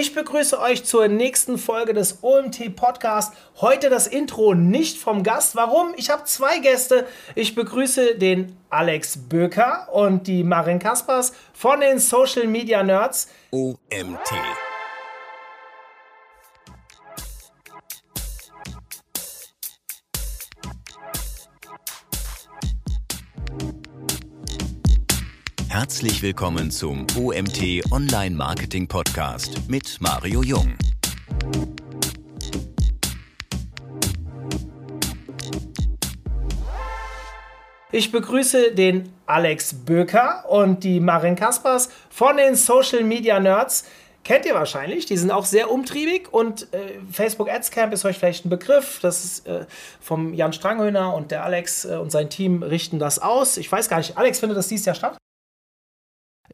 Ich begrüße euch zur nächsten Folge des OMT Podcast. Heute das Intro nicht vom Gast. Warum? Ich habe zwei Gäste. Ich begrüße den Alex Böker und die Marin Kaspers von den Social Media Nerds. OMT. Herzlich willkommen zum OMT Online Marketing Podcast mit Mario Jung. Ich begrüße den Alex Böker und die Marin Kaspers von den Social Media Nerds. Kennt ihr wahrscheinlich, die sind auch sehr umtriebig und äh, Facebook Ads Camp ist euch vielleicht ein Begriff. Das ist äh, vom Jan Stranghöhner und der Alex äh, und sein Team richten das aus. Ich weiß gar nicht, Alex, findet das dieses Jahr statt?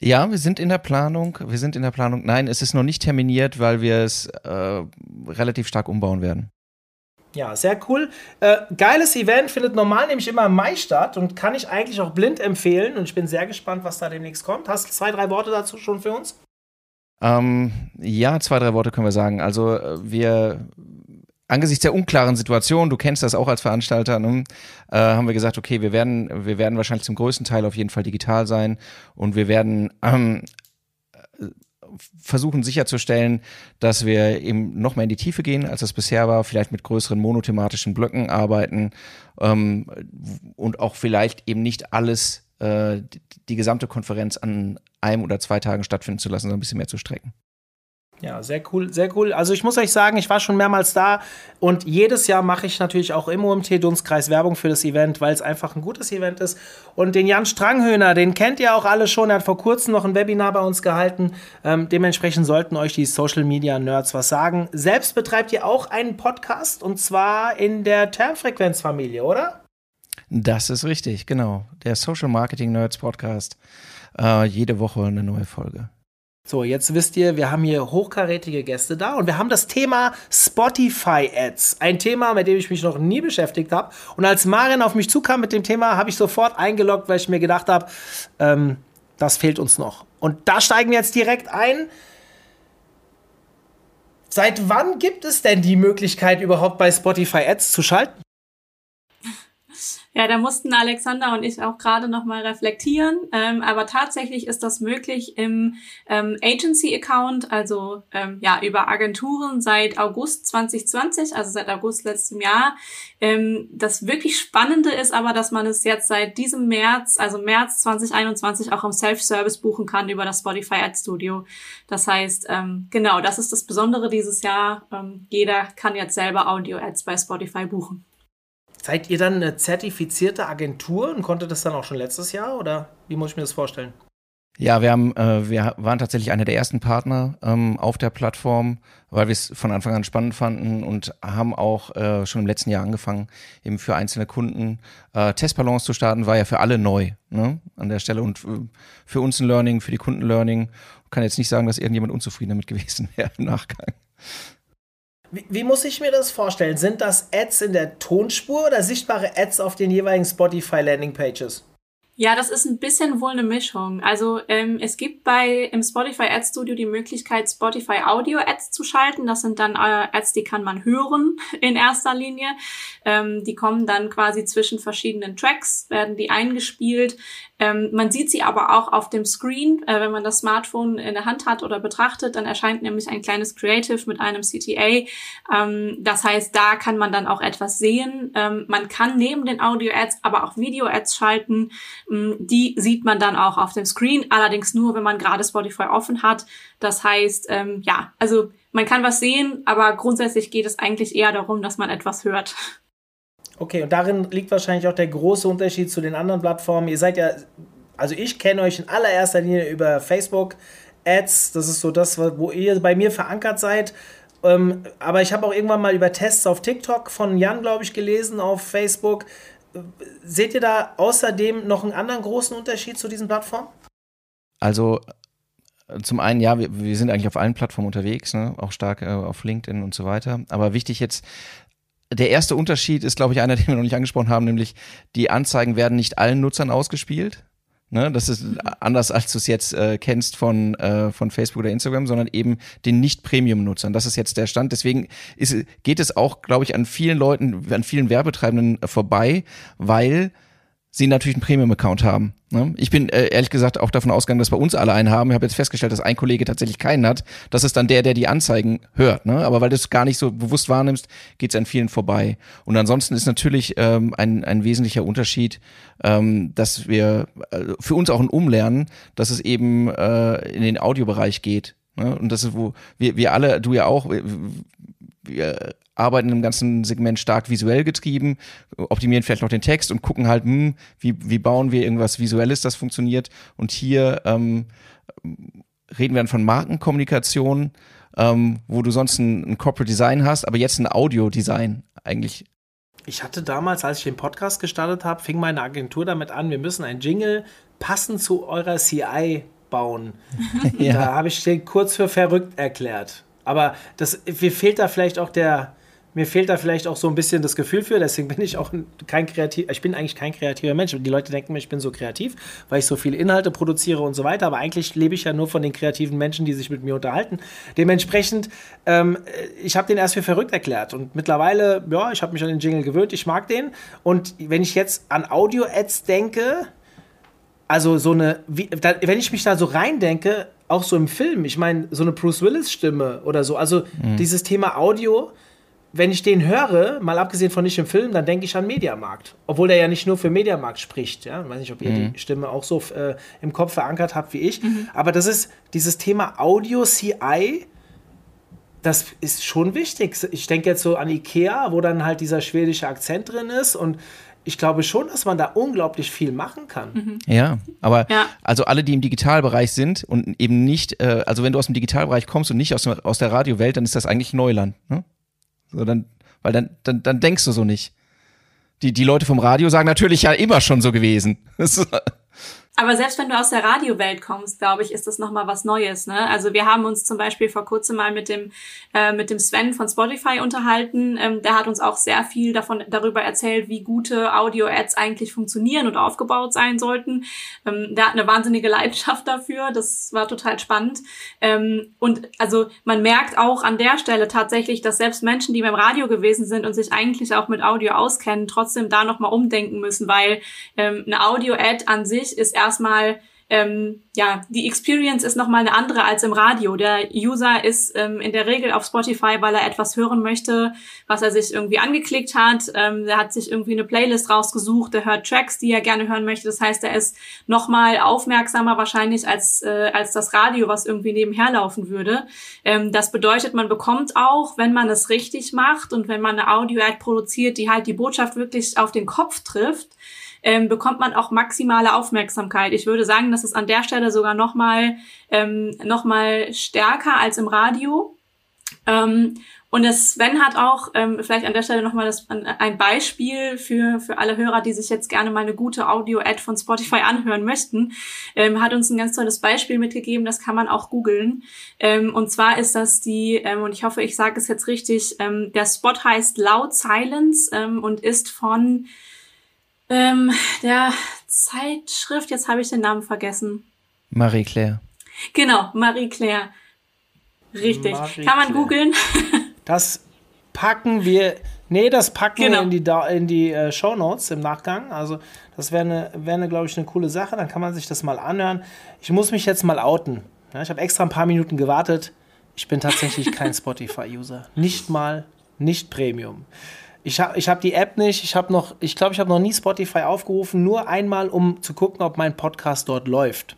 Ja, wir sind in der Planung. Wir sind in der Planung. Nein, es ist noch nicht terminiert, weil wir es äh, relativ stark umbauen werden. Ja, sehr cool. Äh, geiles Event findet normal nämlich immer im Mai statt und kann ich eigentlich auch blind empfehlen. Und ich bin sehr gespannt, was da demnächst kommt. Hast du zwei, drei Worte dazu schon für uns? Ähm, ja, zwei, drei Worte können wir sagen. Also äh, wir angesichts der unklaren Situation, du kennst das auch als Veranstalter, ne, äh, haben wir gesagt, okay, wir werden, wir werden wahrscheinlich zum größten Teil auf jeden Fall digital sein und wir werden ähm, versuchen sicherzustellen, dass wir eben noch mehr in die Tiefe gehen, als das bisher war, vielleicht mit größeren monothematischen Blöcken arbeiten ähm, und auch vielleicht eben nicht alles, äh, die, die gesamte Konferenz an einem oder zwei Tagen stattfinden zu lassen, sondern ein bisschen mehr zu strecken. Ja, sehr cool, sehr cool. Also ich muss euch sagen, ich war schon mehrmals da und jedes Jahr mache ich natürlich auch im OMT Dunstkreis Werbung für das Event, weil es einfach ein gutes Event ist. Und den Jan Stranghöhner, den kennt ihr auch alle schon, er hat vor kurzem noch ein Webinar bei uns gehalten. Ähm, dementsprechend sollten euch die Social Media Nerds was sagen. Selbst betreibt ihr auch einen Podcast und zwar in der Termfrequenzfamilie, oder? Das ist richtig, genau. Der Social Marketing Nerds Podcast. Äh, jede Woche eine neue Folge. So, jetzt wisst ihr, wir haben hier hochkarätige Gäste da und wir haben das Thema Spotify Ads. Ein Thema, mit dem ich mich noch nie beschäftigt habe. Und als Marin auf mich zukam mit dem Thema, habe ich sofort eingeloggt, weil ich mir gedacht habe, ähm, das fehlt uns noch. Und da steigen wir jetzt direkt ein. Seit wann gibt es denn die Möglichkeit, überhaupt bei Spotify Ads zu schalten? Ja, da mussten Alexander und ich auch gerade noch mal reflektieren. Ähm, aber tatsächlich ist das möglich im ähm, Agency-Account, also ähm, ja über Agenturen seit August 2020, also seit August letztem Jahr. Ähm, das wirklich Spannende ist aber, dass man es jetzt seit diesem März, also März 2021, auch im Self-Service buchen kann über das Spotify Ad Studio. Das heißt, ähm, genau, das ist das Besondere dieses Jahr. Ähm, jeder kann jetzt selber Audio-Ads bei Spotify buchen. Seid ihr dann eine zertifizierte Agentur und konntet das dann auch schon letztes Jahr oder wie muss ich mir das vorstellen? Ja, wir haben, äh, wir waren tatsächlich einer der ersten Partner ähm, auf der Plattform, weil wir es von Anfang an spannend fanden und haben auch äh, schon im letzten Jahr angefangen, eben für einzelne Kunden äh, Testballons zu starten, war ja für alle neu ne, an der Stelle und äh, für uns ein Learning, für die Kunden Learning. Ich kann jetzt nicht sagen, dass irgendjemand unzufrieden damit gewesen wäre im Nachgang. Wie, wie, muss ich mir das vorstellen? Sind das Ads in der Tonspur oder sichtbare Ads auf den jeweiligen Spotify Landing Pages? Ja, das ist ein bisschen wohl eine Mischung. Also ähm, es gibt bei im Spotify Ad Studio die Möglichkeit, Spotify Audio Ads zu schalten. Das sind dann äh, Ads, die kann man hören in erster Linie. Ähm, die kommen dann quasi zwischen verschiedenen Tracks, werden die eingespielt. Ähm, man sieht sie aber auch auf dem Screen, äh, wenn man das Smartphone in der Hand hat oder betrachtet, dann erscheint nämlich ein kleines Creative mit einem CTA. Ähm, das heißt, da kann man dann auch etwas sehen. Ähm, man kann neben den Audio-Ads aber auch Video-Ads schalten. Ähm, die sieht man dann auch auf dem Screen, allerdings nur, wenn man gerade Spotify offen hat. Das heißt, ähm, ja, also man kann was sehen, aber grundsätzlich geht es eigentlich eher darum, dass man etwas hört. Okay, und darin liegt wahrscheinlich auch der große Unterschied zu den anderen Plattformen. Ihr seid ja, also ich kenne euch in allererster Linie über Facebook Ads. Das ist so das, wo ihr bei mir verankert seid. Ähm, aber ich habe auch irgendwann mal über Tests auf TikTok von Jan, glaube ich, gelesen auf Facebook. Seht ihr da außerdem noch einen anderen großen Unterschied zu diesen Plattformen? Also zum einen, ja, wir, wir sind eigentlich auf allen Plattformen unterwegs, ne? auch stark äh, auf LinkedIn und so weiter. Aber wichtig jetzt, der erste Unterschied ist, glaube ich, einer, den wir noch nicht angesprochen haben, nämlich die Anzeigen werden nicht allen Nutzern ausgespielt. Ne, das ist anders, als du es jetzt äh, kennst von, äh, von Facebook oder Instagram, sondern eben den Nicht-Premium-Nutzern. Das ist jetzt der Stand. Deswegen ist, geht es auch, glaube ich, an vielen Leuten, an vielen Werbetreibenden vorbei, weil sie natürlich einen Premium-Account haben. Ne? Ich bin äh, ehrlich gesagt auch davon ausgegangen, dass bei uns alle einen haben. Ich habe jetzt festgestellt, dass ein Kollege tatsächlich keinen hat. Das ist dann der, der die Anzeigen hört. Ne? Aber weil du es gar nicht so bewusst wahrnimmst, geht es an vielen vorbei. Und ansonsten ist natürlich ähm, ein, ein wesentlicher Unterschied, ähm, dass wir äh, für uns auch ein Umlernen, dass es eben äh, in den Audiobereich geht. Ne? Und das ist, wo wir, wir alle, du ja auch, wir, arbeiten im ganzen Segment stark visuell getrieben, optimieren vielleicht noch den Text und gucken halt, hm, wie, wie bauen wir irgendwas Visuelles, das funktioniert. Und hier ähm, reden wir dann von Markenkommunikation, ähm, wo du sonst ein, ein Corporate Design hast, aber jetzt ein Audio-Design eigentlich. Ich hatte damals, als ich den Podcast gestartet habe, fing meine Agentur damit an, wir müssen ein Jingle passend zu eurer CI bauen. ja. Da habe ich den kurz für verrückt erklärt. Aber das, mir fehlt da vielleicht auch der, mir fehlt da vielleicht auch so ein bisschen das Gefühl für, deswegen bin ich auch kein kreativ, ich bin eigentlich kein kreativer Mensch. Die Leute denken mir, ich bin so kreativ, weil ich so viele Inhalte produziere und so weiter, aber eigentlich lebe ich ja nur von den kreativen Menschen, die sich mit mir unterhalten. Dementsprechend, ähm, ich habe den erst für verrückt erklärt und mittlerweile, ja, ich habe mich an den Jingle gewöhnt, ich mag den und wenn ich jetzt an Audio-Ads denke, also so eine, wie, da, wenn ich mich da so reindenke, auch so im Film, ich meine, so eine Bruce Willis-Stimme oder so, also mhm. dieses Thema Audio, wenn ich den höre, mal abgesehen von nicht im Film, dann denke ich an Mediamarkt. Obwohl der ja nicht nur für Mediamarkt spricht. Ja? Ich weiß nicht, ob ihr mhm. die Stimme auch so äh, im Kopf verankert habt wie ich. Mhm. Aber das ist dieses Thema Audio CI. Das ist schon wichtig. Ich denke jetzt so an Ikea, wo dann halt dieser schwedische Akzent drin ist und ich glaube schon, dass man da unglaublich viel machen kann. Mhm. Ja, aber ja. also alle, die im Digitalbereich sind und eben nicht, äh, also wenn du aus dem Digitalbereich kommst und nicht aus, aus der Radiowelt, dann ist das eigentlich Neuland. Ne? So, dann, weil dann, dann, dann denkst du so nicht. Die, die Leute vom Radio sagen natürlich ja immer schon so gewesen. Aber selbst wenn du aus der Radiowelt kommst, glaube ich, ist das nochmal was Neues. Ne? Also wir haben uns zum Beispiel vor kurzem mal mit dem, äh, mit dem Sven von Spotify unterhalten. Ähm, der hat uns auch sehr viel davon darüber erzählt, wie gute Audio-Ads eigentlich funktionieren und aufgebaut sein sollten. Ähm, der hat eine wahnsinnige Leidenschaft dafür. Das war total spannend. Ähm, und also man merkt auch an der Stelle tatsächlich, dass selbst Menschen, die beim Radio gewesen sind und sich eigentlich auch mit Audio auskennen, trotzdem da nochmal umdenken müssen, weil ähm, eine Audio-Ad an sich ist erstmal ähm, ja, die Experience ist nochmal eine andere als im Radio. Der User ist ähm, in der Regel auf Spotify, weil er etwas hören möchte, was er sich irgendwie angeklickt hat. Ähm, der hat sich irgendwie eine Playlist rausgesucht, der hört Tracks, die er gerne hören möchte. Das heißt, er ist nochmal aufmerksamer wahrscheinlich als, äh, als das Radio, was irgendwie nebenher laufen würde. Ähm, das bedeutet, man bekommt auch, wenn man es richtig macht und wenn man eine Audio-Ad produziert, die halt die Botschaft wirklich auf den Kopf trifft, ähm, bekommt man auch maximale Aufmerksamkeit. Ich würde sagen, das ist an der Stelle sogar noch mal, ähm, noch mal stärker als im Radio. Ähm, und das Sven hat auch, ähm, vielleicht an der Stelle nochmal ein Beispiel für, für alle Hörer, die sich jetzt gerne mal eine gute Audio-Ad von Spotify anhören möchten, ähm, hat uns ein ganz tolles Beispiel mitgegeben, das kann man auch googeln. Ähm, und zwar ist das die, ähm, und ich hoffe, ich sage es jetzt richtig, ähm, der Spot heißt Loud Silence ähm, und ist von ähm, der Zeitschrift, jetzt habe ich den Namen vergessen. Marie Claire. Genau, Marie Claire. Richtig. Marie Kann man googeln. das packen wir. Nee, das packen genau. wir in die, in die äh, Show Notes im Nachgang. Also, das wäre, eine, wär eine, glaube ich, eine coole Sache. Dann kann man sich das mal anhören. Ich muss mich jetzt mal outen. Ja, ich habe extra ein paar Minuten gewartet. Ich bin tatsächlich kein Spotify-User. Nicht mal, nicht Premium. Ich habe ich hab die App nicht. Ich habe ich glaube, ich habe noch nie Spotify aufgerufen, nur einmal, um zu gucken, ob mein Podcast dort läuft.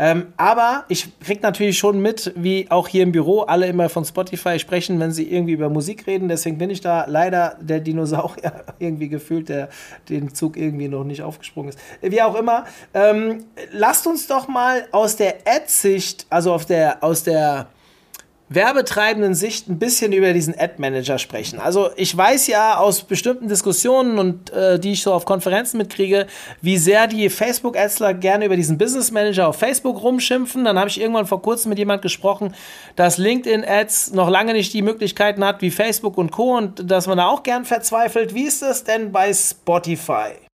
Ähm, aber ich kriege natürlich schon mit, wie auch hier im Büro alle immer von Spotify sprechen, wenn sie irgendwie über Musik reden. Deswegen bin ich da leider der Dinosaurier irgendwie gefühlt, der den Zug irgendwie noch nicht aufgesprungen ist. Wie auch immer. Ähm, lasst uns doch mal aus der Ad-Sicht, also auf der, aus der werbetreibenden Sicht ein bisschen über diesen Ad-Manager sprechen. Also ich weiß ja aus bestimmten Diskussionen und äh, die ich so auf Konferenzen mitkriege, wie sehr die Facebook-Adsler gerne über diesen Business Manager auf Facebook rumschimpfen. Dann habe ich irgendwann vor kurzem mit jemand gesprochen, dass LinkedIn-Ads noch lange nicht die Möglichkeiten hat wie Facebook und Co. und dass man da auch gern verzweifelt. Wie ist das denn bei Spotify?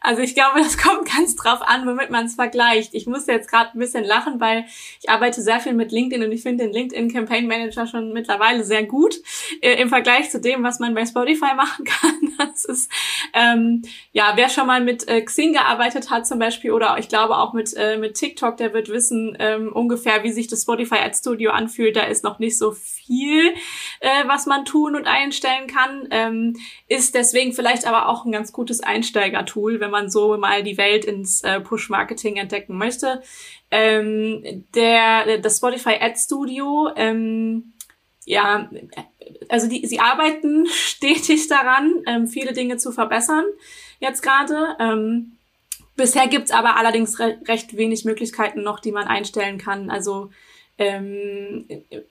Also ich glaube, das kommt ganz drauf an, womit man es vergleicht. Ich muss jetzt gerade ein bisschen lachen, weil ich arbeite sehr viel mit LinkedIn und ich finde den LinkedIn Campaign Manager schon mittlerweile sehr gut äh, im Vergleich zu dem, was man bei Spotify machen kann. Das ist ähm, ja, wer schon mal mit äh, Xing gearbeitet hat zum Beispiel oder ich glaube auch mit äh, mit TikTok, der wird wissen ähm, ungefähr, wie sich das Spotify Ad Studio anfühlt. Da ist noch nicht so viel, äh, was man tun und einstellen kann. Ähm, ist deswegen vielleicht aber auch ein ganz gutes Einsteigertool, wenn man so mal die Welt ins äh, Push-Marketing entdecken möchte. Ähm, der, das Spotify Ad Studio, ähm, ja, also die, sie arbeiten stetig daran, ähm, viele Dinge zu verbessern jetzt gerade. Ähm, bisher gibt's aber allerdings re recht wenig Möglichkeiten noch, die man einstellen kann. Also ähm,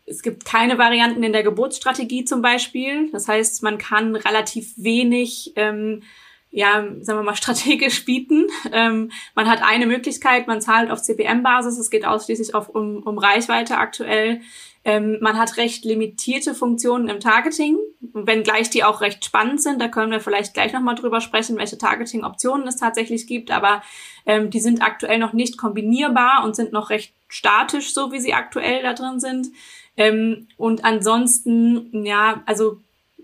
es gibt keine Varianten in der Geburtsstrategie zum Beispiel. Das heißt, man kann relativ wenig, ähm, ja, sagen wir mal, strategisch bieten. Ähm, man hat eine Möglichkeit, man zahlt auf CPM-Basis. Es geht ausschließlich auf, um, um Reichweite aktuell. Ähm, man hat recht limitierte Funktionen im Targeting, wenngleich die auch recht spannend sind. Da können wir vielleicht gleich nochmal drüber sprechen, welche Targeting-Optionen es tatsächlich gibt. Aber ähm, die sind aktuell noch nicht kombinierbar und sind noch recht statisch, so wie sie aktuell da drin sind. Ähm, und ansonsten, ja, also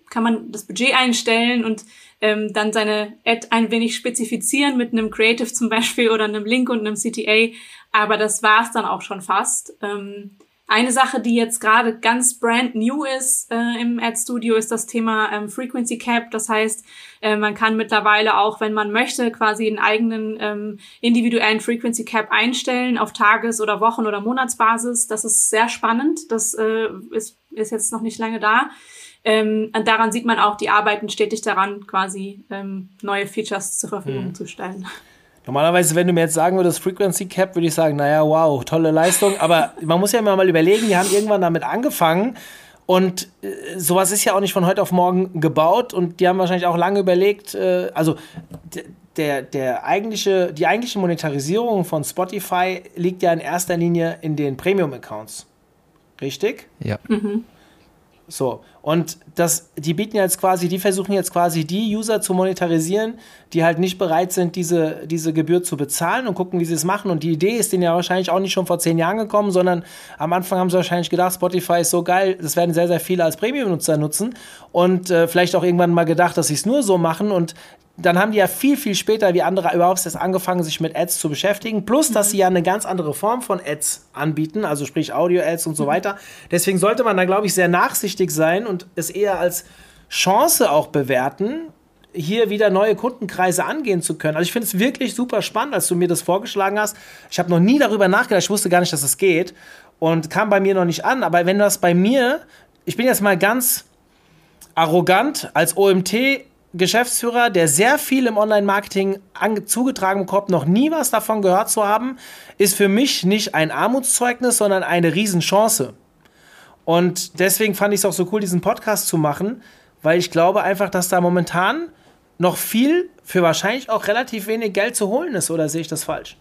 kann man das Budget einstellen und ähm, dann seine Ad ein wenig spezifizieren mit einem Creative zum Beispiel oder einem Link und einem CTA. Aber das war's dann auch schon fast. Ähm, eine Sache, die jetzt gerade ganz brand new ist äh, im Ad Studio, ist das Thema ähm, Frequency Cap. Das heißt, äh, man kann mittlerweile auch, wenn man möchte, quasi einen eigenen ähm, individuellen Frequency Cap einstellen auf Tages- oder Wochen- oder Monatsbasis. Das ist sehr spannend. Das äh, ist, ist jetzt noch nicht lange da. Ähm, und daran sieht man auch, die arbeiten stetig daran, quasi ähm, neue Features zur Verfügung mhm. zu stellen. Normalerweise, wenn du mir jetzt sagen würdest, Frequency Cap, würde ich sagen, naja, wow, tolle Leistung. Aber man muss ja mal überlegen, die haben irgendwann damit angefangen. Und äh, sowas ist ja auch nicht von heute auf morgen gebaut. Und die haben wahrscheinlich auch lange überlegt, äh, also der, der eigentliche, die eigentliche Monetarisierung von Spotify liegt ja in erster Linie in den Premium-Accounts. Richtig? Ja. Mhm. So, und das, die bieten jetzt quasi, die versuchen jetzt quasi die User zu monetarisieren, die halt nicht bereit sind, diese, diese Gebühr zu bezahlen und gucken, wie sie es machen. Und die Idee ist denen ja wahrscheinlich auch nicht schon vor zehn Jahren gekommen, sondern am Anfang haben sie wahrscheinlich gedacht, Spotify ist so geil, das werden sehr, sehr viele als Premium-Nutzer nutzen und äh, vielleicht auch irgendwann mal gedacht, dass sie es nur so machen und dann haben die ja viel, viel später wie andere überhaupt erst angefangen, sich mit Ads zu beschäftigen. Plus, dass sie ja eine ganz andere Form von Ads anbieten, also sprich Audio-Ads und so mhm. weiter. Deswegen sollte man da, glaube ich, sehr nachsichtig sein und es eher als Chance auch bewerten, hier wieder neue Kundenkreise angehen zu können. Also ich finde es wirklich super spannend, als du mir das vorgeschlagen hast. Ich habe noch nie darüber nachgedacht, ich wusste gar nicht, dass es das geht und kam bei mir noch nicht an. Aber wenn das bei mir, ich bin jetzt mal ganz arrogant als OMT Geschäftsführer, der sehr viel im Online-Marketing zugetragen bekommt, noch nie was davon gehört zu haben, ist für mich nicht ein Armutszeugnis, sondern eine Riesenchance. Und deswegen fand ich es auch so cool, diesen Podcast zu machen, weil ich glaube einfach, dass da momentan noch viel für wahrscheinlich auch relativ wenig Geld zu holen ist, oder sehe ich das falsch?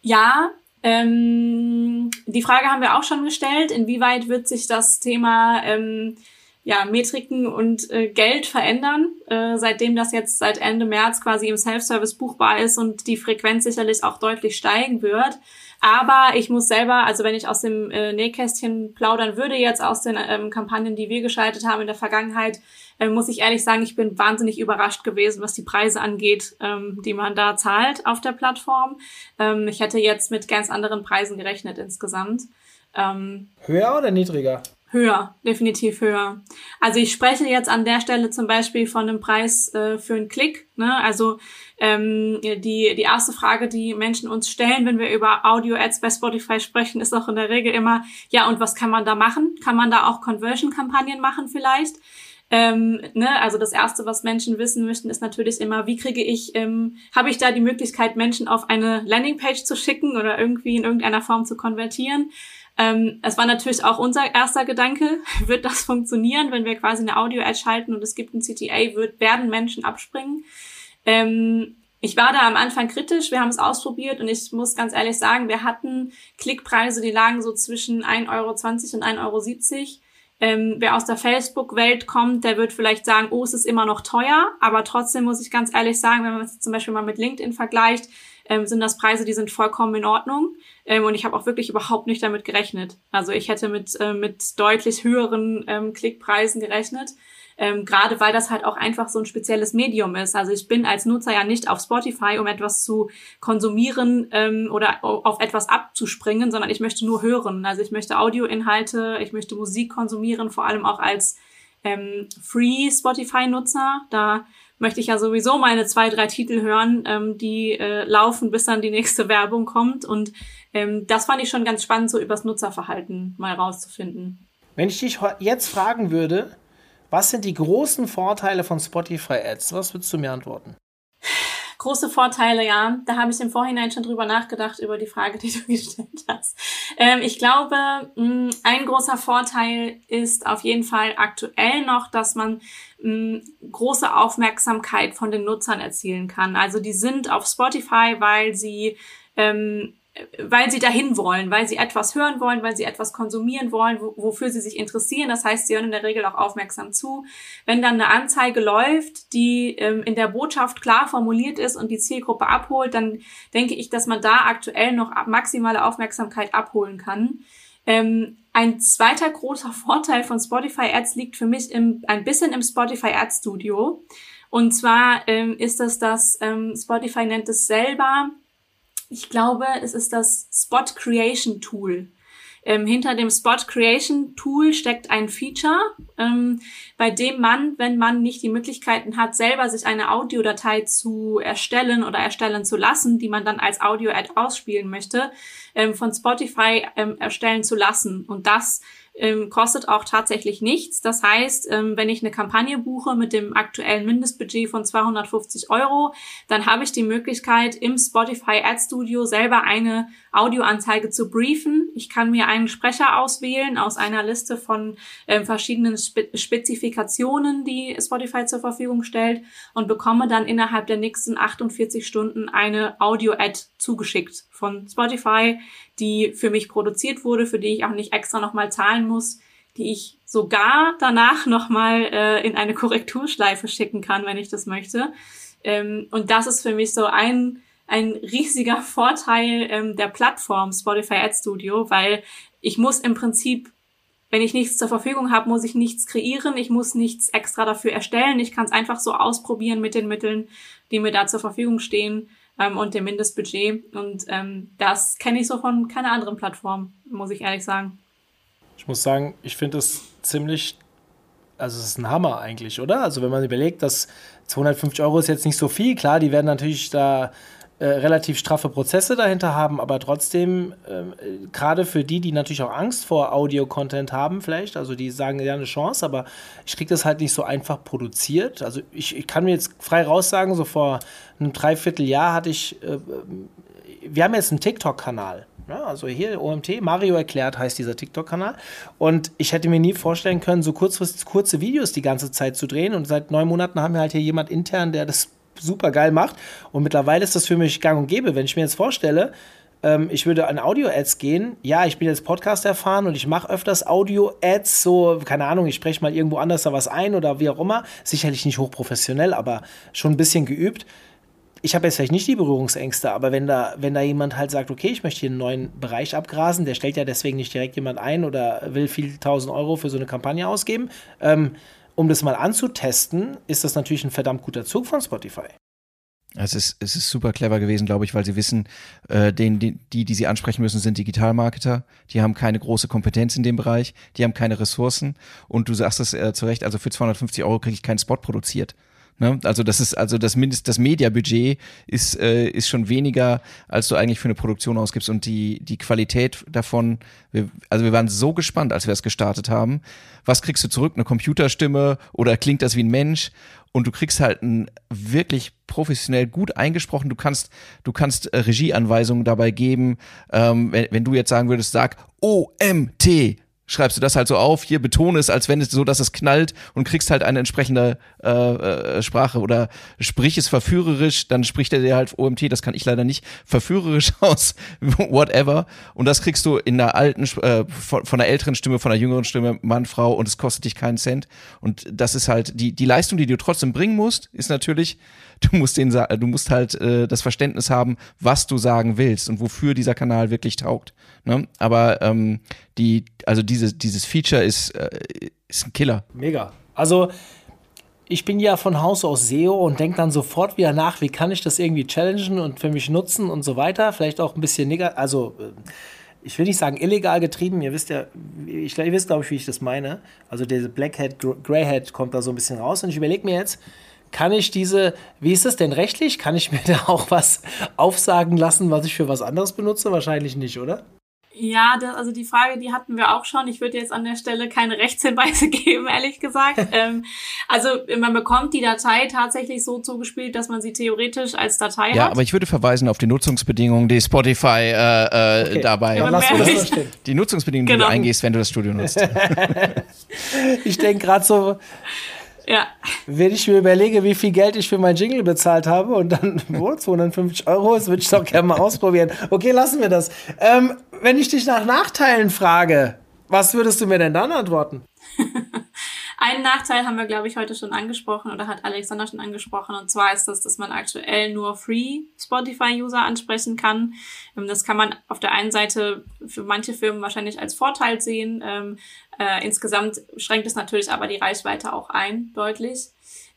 Ja, ähm, die Frage haben wir auch schon gestellt. Inwieweit wird sich das Thema ähm, ja, Metriken und äh, Geld verändern, äh, seitdem das jetzt seit Ende März quasi im Self-Service buchbar ist und die Frequenz sicherlich auch deutlich steigen wird. Aber ich muss selber, also wenn ich aus dem äh, Nähkästchen plaudern würde, jetzt aus den ähm, Kampagnen, die wir geschaltet haben in der Vergangenheit, äh, muss ich ehrlich sagen, ich bin wahnsinnig überrascht gewesen, was die Preise angeht, ähm, die man da zahlt auf der Plattform. Ähm, ich hätte jetzt mit ganz anderen Preisen gerechnet insgesamt. Ähm, Höher oder niedriger? Höher, definitiv höher. Also ich spreche jetzt an der Stelle zum Beispiel von einem Preis äh, für einen Klick. Ne? Also ähm, die, die erste Frage, die Menschen uns stellen, wenn wir über Audio-Ads bei Spotify sprechen, ist auch in der Regel immer, ja, und was kann man da machen? Kann man da auch Conversion-Kampagnen machen vielleicht? Ähm, ne, also das erste, was Menschen wissen möchten, ist natürlich immer, wie kriege ich, ähm, habe ich da die Möglichkeit, Menschen auf eine Landingpage zu schicken oder irgendwie in irgendeiner Form zu konvertieren? Ähm, es war natürlich auch unser erster Gedanke, wird das funktionieren, wenn wir quasi eine Audio-Ad schalten und es gibt ein CTA, wird, werden Menschen abspringen. Ähm, ich war da am Anfang kritisch, wir haben es ausprobiert und ich muss ganz ehrlich sagen, wir hatten Klickpreise, die lagen so zwischen 1,20 Euro und 1,70 Euro. ähm, wer aus der Facebook-Welt kommt, der wird vielleicht sagen, oh, es ist immer noch teuer, aber trotzdem muss ich ganz ehrlich sagen, wenn man es zum Beispiel mal mit LinkedIn vergleicht, ähm, sind das Preise, die sind vollkommen in Ordnung. Ähm, und ich habe auch wirklich überhaupt nicht damit gerechnet. Also ich hätte mit, äh, mit deutlich höheren ähm, Klickpreisen gerechnet. Ähm, Gerade weil das halt auch einfach so ein spezielles Medium ist. Also ich bin als Nutzer ja nicht auf Spotify, um etwas zu konsumieren ähm, oder auf etwas abzuspringen, sondern ich möchte nur hören. Also ich möchte Audioinhalte, ich möchte Musik konsumieren, vor allem auch als ähm, Free Spotify-Nutzer. Da möchte ich ja sowieso meine zwei, drei Titel hören, ähm, die äh, laufen, bis dann die nächste Werbung kommt. Und ähm, das fand ich schon ganz spannend, so übers Nutzerverhalten mal rauszufinden. Wenn ich dich jetzt fragen würde, was sind die großen Vorteile von Spotify Ads? Was würdest du mir antworten? Große Vorteile, ja. Da habe ich im Vorhinein schon drüber nachgedacht, über die Frage, die du gestellt hast. Ähm, ich glaube, mh, ein großer Vorteil ist auf jeden Fall aktuell noch, dass man mh, große Aufmerksamkeit von den Nutzern erzielen kann. Also die sind auf Spotify, weil sie ähm, weil sie dahin wollen, weil sie etwas hören wollen, weil sie etwas konsumieren wollen, wofür sie sich interessieren. Das heißt, sie hören in der Regel auch aufmerksam zu. Wenn dann eine Anzeige läuft, die ähm, in der Botschaft klar formuliert ist und die Zielgruppe abholt, dann denke ich, dass man da aktuell noch maximale Aufmerksamkeit abholen kann. Ähm, ein zweiter großer Vorteil von Spotify Ads liegt für mich im, ein bisschen im Spotify Ads Studio. Und zwar ähm, ist das das, ähm, Spotify nennt es selber ich glaube, es ist das Spot Creation Tool. Ähm, hinter dem Spot Creation Tool steckt ein Feature, ähm, bei dem man, wenn man nicht die Möglichkeiten hat, selber sich eine Audiodatei zu erstellen oder erstellen zu lassen, die man dann als Audio-Ad ausspielen möchte, ähm, von Spotify ähm, erstellen zu lassen. Und das ähm, kostet auch tatsächlich nichts. Das heißt, ähm, wenn ich eine Kampagne buche mit dem aktuellen Mindestbudget von 250 Euro, dann habe ich die Möglichkeit, im Spotify Ad Studio selber eine Audioanzeige zu briefen. Ich kann mir einen Sprecher auswählen aus einer Liste von äh, verschiedenen Spe Spezifikationen, die Spotify zur Verfügung stellt und bekomme dann innerhalb der nächsten 48 Stunden eine Audio-Ad zugeschickt von Spotify, die für mich produziert wurde, für die ich auch nicht extra nochmal zahlen muss, die ich sogar danach nochmal äh, in eine Korrekturschleife schicken kann, wenn ich das möchte. Ähm, und das ist für mich so ein ein riesiger Vorteil ähm, der Plattform Spotify Ad Studio, weil ich muss im Prinzip, wenn ich nichts zur Verfügung habe, muss ich nichts kreieren, ich muss nichts extra dafür erstellen, ich kann es einfach so ausprobieren mit den Mitteln, die mir da zur Verfügung stehen ähm, und dem Mindestbudget. Und ähm, das kenne ich so von keiner anderen Plattform, muss ich ehrlich sagen. Ich muss sagen, ich finde es ziemlich, also es ist ein Hammer eigentlich, oder? Also wenn man überlegt, dass 250 Euro ist jetzt nicht so viel, klar, die werden natürlich da äh, relativ straffe Prozesse dahinter haben, aber trotzdem, äh, gerade für die, die natürlich auch Angst vor Audio-Content haben, vielleicht, also die sagen ja eine Chance, aber ich kriege das halt nicht so einfach produziert. Also ich, ich kann mir jetzt frei raussagen, so vor einem Dreivierteljahr hatte ich, äh, wir haben jetzt einen TikTok-Kanal. Ja, also hier OMT, Mario erklärt heißt dieser TikTok-Kanal. Und ich hätte mir nie vorstellen können, so kurzfristig kurze Videos die ganze Zeit zu drehen. Und seit neun Monaten haben wir halt hier jemand intern, der das super geil macht. Und mittlerweile ist das für mich gang und gäbe. Wenn ich mir jetzt vorstelle, ähm, ich würde an Audio-Ads gehen. Ja, ich bin jetzt Podcast erfahren und ich mache öfters Audio-Ads, so, keine Ahnung, ich spreche mal irgendwo anders da was ein oder wie auch immer. Sicherlich nicht hochprofessionell, aber schon ein bisschen geübt. Ich habe jetzt vielleicht nicht die Berührungsängste, aber wenn da, wenn da jemand halt sagt, okay, ich möchte hier einen neuen Bereich abgrasen, der stellt ja deswegen nicht direkt jemand ein oder will viel tausend Euro für so eine Kampagne ausgeben. Ähm, um das mal anzutesten, ist das natürlich ein verdammt guter Zug von Spotify. Es ist, es ist super clever gewesen, glaube ich, weil sie wissen, äh, den, die, die, die sie ansprechen müssen, sind Digitalmarketer. Die haben keine große Kompetenz in dem Bereich, die haben keine Ressourcen. Und du sagst es äh, zu Recht, also für 250 Euro kriege ich keinen Spot produziert. Ne? Also das ist also das Mindest, das Mediabudget ist äh, ist schon weniger, als du eigentlich für eine Produktion ausgibst und die die Qualität davon. Wir, also wir waren so gespannt, als wir es gestartet haben. Was kriegst du zurück? Eine Computerstimme oder klingt das wie ein Mensch? Und du kriegst halt ein wirklich professionell gut eingesprochen. Du kannst du kannst äh, Regieanweisungen dabei geben. Ähm, wenn, wenn du jetzt sagen würdest, sag OMT schreibst du das halt so auf, hier betone es, als wenn es so, dass es knallt und kriegst halt eine entsprechende äh, äh, Sprache. Oder sprich es verführerisch, dann spricht er dir halt OMT, das kann ich leider nicht, verführerisch aus, whatever. Und das kriegst du in einer alten, äh, von, von einer älteren Stimme, von einer jüngeren Stimme, Mann, Frau und es kostet dich keinen Cent. Und das ist halt, die, die Leistung, die du trotzdem bringen musst, ist natürlich, du musst den, du musst halt äh, das Verständnis haben, was du sagen willst und wofür dieser Kanal wirklich taugt. Ne? Aber ähm, die, also diese, dieses Feature ist, äh, ist ein Killer. Mega. Also ich bin ja von Haus aus SEO und denke dann sofort wieder nach, wie kann ich das irgendwie challengen und für mich nutzen und so weiter. Vielleicht auch ein bisschen negativ, also äh, ich will nicht sagen illegal getrieben, ihr wisst ja, ich, ihr wisst glaube ich, wie ich das meine. Also diese Blackhead, Greyhead kommt da so ein bisschen raus und ich überlege mir jetzt, kann ich diese, wie ist das denn rechtlich? Kann ich mir da auch was aufsagen lassen, was ich für was anderes benutze? Wahrscheinlich nicht, oder? Ja, das, also die Frage, die hatten wir auch schon. Ich würde jetzt an der Stelle keine Rechtshinweise geben, ehrlich gesagt. ähm, also man bekommt die Datei tatsächlich so zugespielt, dass man sie theoretisch als Datei ja, hat. Ja, aber ich würde verweisen auf die Nutzungsbedingungen, die Spotify äh, äh, okay. dabei. Ja, lass das die Nutzungsbedingungen, genau. die du genau. eingehst, wenn du das Studio nutzt. ich denke gerade so, ja. Wenn ich mir überlege, wie viel Geld ich für mein Jingle bezahlt habe und dann, wo, 250 Euro, das würde ich doch gerne mal ausprobieren. Okay, lassen wir das. Ähm, wenn ich dich nach Nachteilen frage, was würdest du mir denn dann antworten? Einen Nachteil haben wir, glaube ich, heute schon angesprochen oder hat Alexander schon angesprochen. Und zwar ist das, dass man aktuell nur Free Spotify-User ansprechen kann. Ähm, das kann man auf der einen Seite für manche Firmen wahrscheinlich als Vorteil sehen. Äh, insgesamt schränkt es natürlich aber die Reichweite auch ein, deutlich.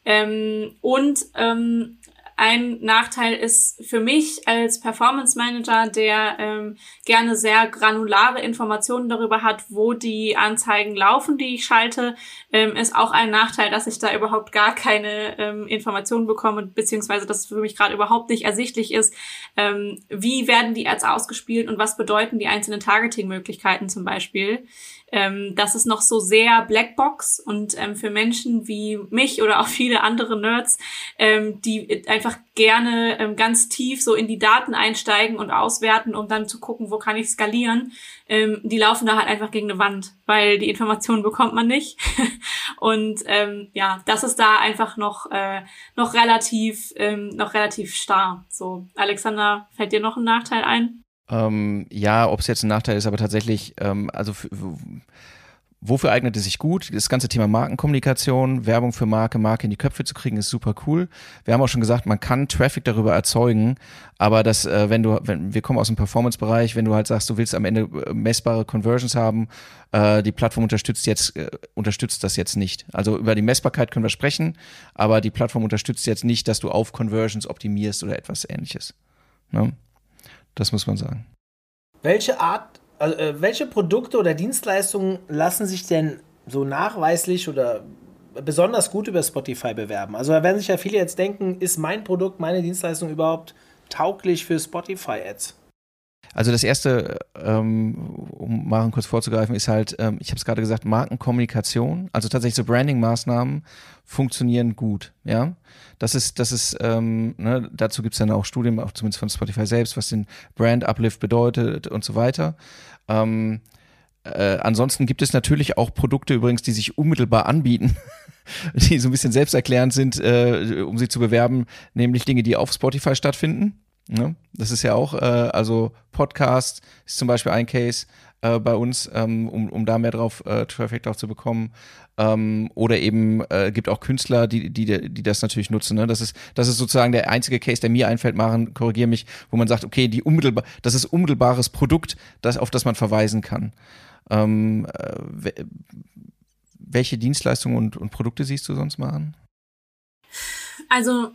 Ähm, und ähm, ein Nachteil ist für mich als Performance Manager, der ähm, gerne sehr granulare Informationen darüber hat, wo die Anzeigen laufen, die ich schalte, ähm, ist auch ein Nachteil, dass ich da überhaupt gar keine ähm, Informationen bekomme, beziehungsweise dass es für mich gerade überhaupt nicht ersichtlich ist, ähm, wie werden die Ads ausgespielt und was bedeuten die einzelnen Targeting-Möglichkeiten zum Beispiel. Ähm, das ist noch so sehr Blackbox und ähm, für Menschen wie mich oder auch viele andere Nerds, ähm, die einfach gerne ähm, ganz tief so in die Daten einsteigen und auswerten, um dann zu gucken, wo kann ich skalieren, ähm, die laufen da halt einfach gegen eine Wand, weil die Informationen bekommt man nicht. und ähm, ja, das ist da einfach noch, äh, noch relativ, ähm, noch relativ starr. So, Alexander, fällt dir noch ein Nachteil ein? Ähm, ja, ob es jetzt ein Nachteil ist, aber tatsächlich, ähm, also wofür eignet es sich gut? Das ganze Thema Markenkommunikation, Werbung für Marke, Marke in die Köpfe zu kriegen, ist super cool. Wir haben auch schon gesagt, man kann Traffic darüber erzeugen, aber das, äh, wenn du, wenn wir kommen aus dem Performance-Bereich, wenn du halt sagst, du willst am Ende äh, messbare Conversions haben, äh, die Plattform unterstützt jetzt, äh, unterstützt das jetzt nicht. Also über die Messbarkeit können wir sprechen, aber die Plattform unterstützt jetzt nicht, dass du auf Conversions optimierst oder etwas ähnliches. Ne? Das muss man sagen. Welche Art, also, äh, welche Produkte oder Dienstleistungen lassen sich denn so nachweislich oder besonders gut über Spotify bewerben? Also da werden sich ja viele jetzt denken, ist mein Produkt, meine Dienstleistung überhaupt tauglich für Spotify-Ads? Also das erste, ähm, um Maren kurz vorzugreifen, ist halt, ähm, ich habe es gerade gesagt, Markenkommunikation, also tatsächlich so Branding-Maßnahmen funktionieren gut, ja. Das ist, das ist, ähm, ne, dazu gibt's dann auch Studien, auch zumindest von Spotify selbst, was den Brand-Uplift bedeutet und so weiter. Ähm, äh, ansonsten gibt es natürlich auch Produkte übrigens, die sich unmittelbar anbieten, die so ein bisschen selbsterklärend sind, äh, um sie zu bewerben, nämlich Dinge, die auf Spotify stattfinden. Ne? Das ist ja auch, äh, also Podcast ist zum Beispiel ein Case äh, bei uns, ähm, um, um da mehr drauf, äh, Traffic drauf zu bekommen. Ähm, oder eben äh, gibt auch Künstler, die, die, die das natürlich nutzen. Ne? Das, ist, das ist sozusagen der einzige Case, der mir einfällt, machen, korrigiere mich, wo man sagt, okay, die unmittelbar, das ist unmittelbares Produkt, das, auf das man verweisen kann. Ähm, äh, welche Dienstleistungen und, und Produkte siehst du sonst machen? Also,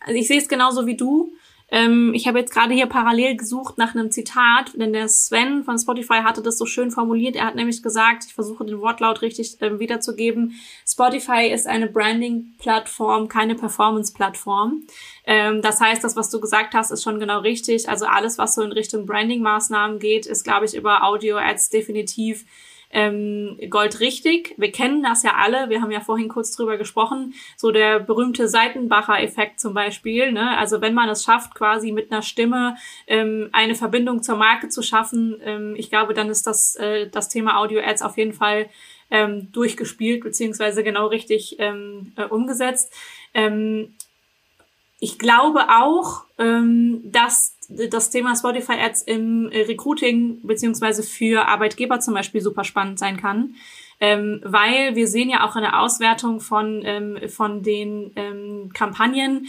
also ich sehe es genauso wie du. Ähm, ich habe jetzt gerade hier parallel gesucht nach einem Zitat, denn der Sven von Spotify hatte das so schön formuliert. Er hat nämlich gesagt, ich versuche den Wortlaut richtig äh, wiederzugeben, Spotify ist eine Branding-Plattform, keine Performance-Plattform. Ähm, das heißt, das, was du gesagt hast, ist schon genau richtig. Also alles, was so in Richtung Branding-Maßnahmen geht, ist, glaube ich, über Audio-Ads definitiv ähm, Gold richtig. Wir kennen das ja alle, wir haben ja vorhin kurz drüber gesprochen, so der berühmte Seitenbacher-Effekt zum Beispiel. Ne? Also wenn man es schafft, quasi mit einer Stimme ähm, eine Verbindung zur Marke zu schaffen, ähm, ich glaube, dann ist das, äh, das Thema Audio-Ads auf jeden Fall ähm, durchgespielt, beziehungsweise genau richtig ähm, äh, umgesetzt. Ähm, ich glaube auch, ähm, dass das Thema Spotify Ads im Recruiting beziehungsweise für Arbeitgeber zum Beispiel super spannend sein kann. Ähm, weil wir sehen ja auch in der Auswertung von, ähm, von den ähm, Kampagnen,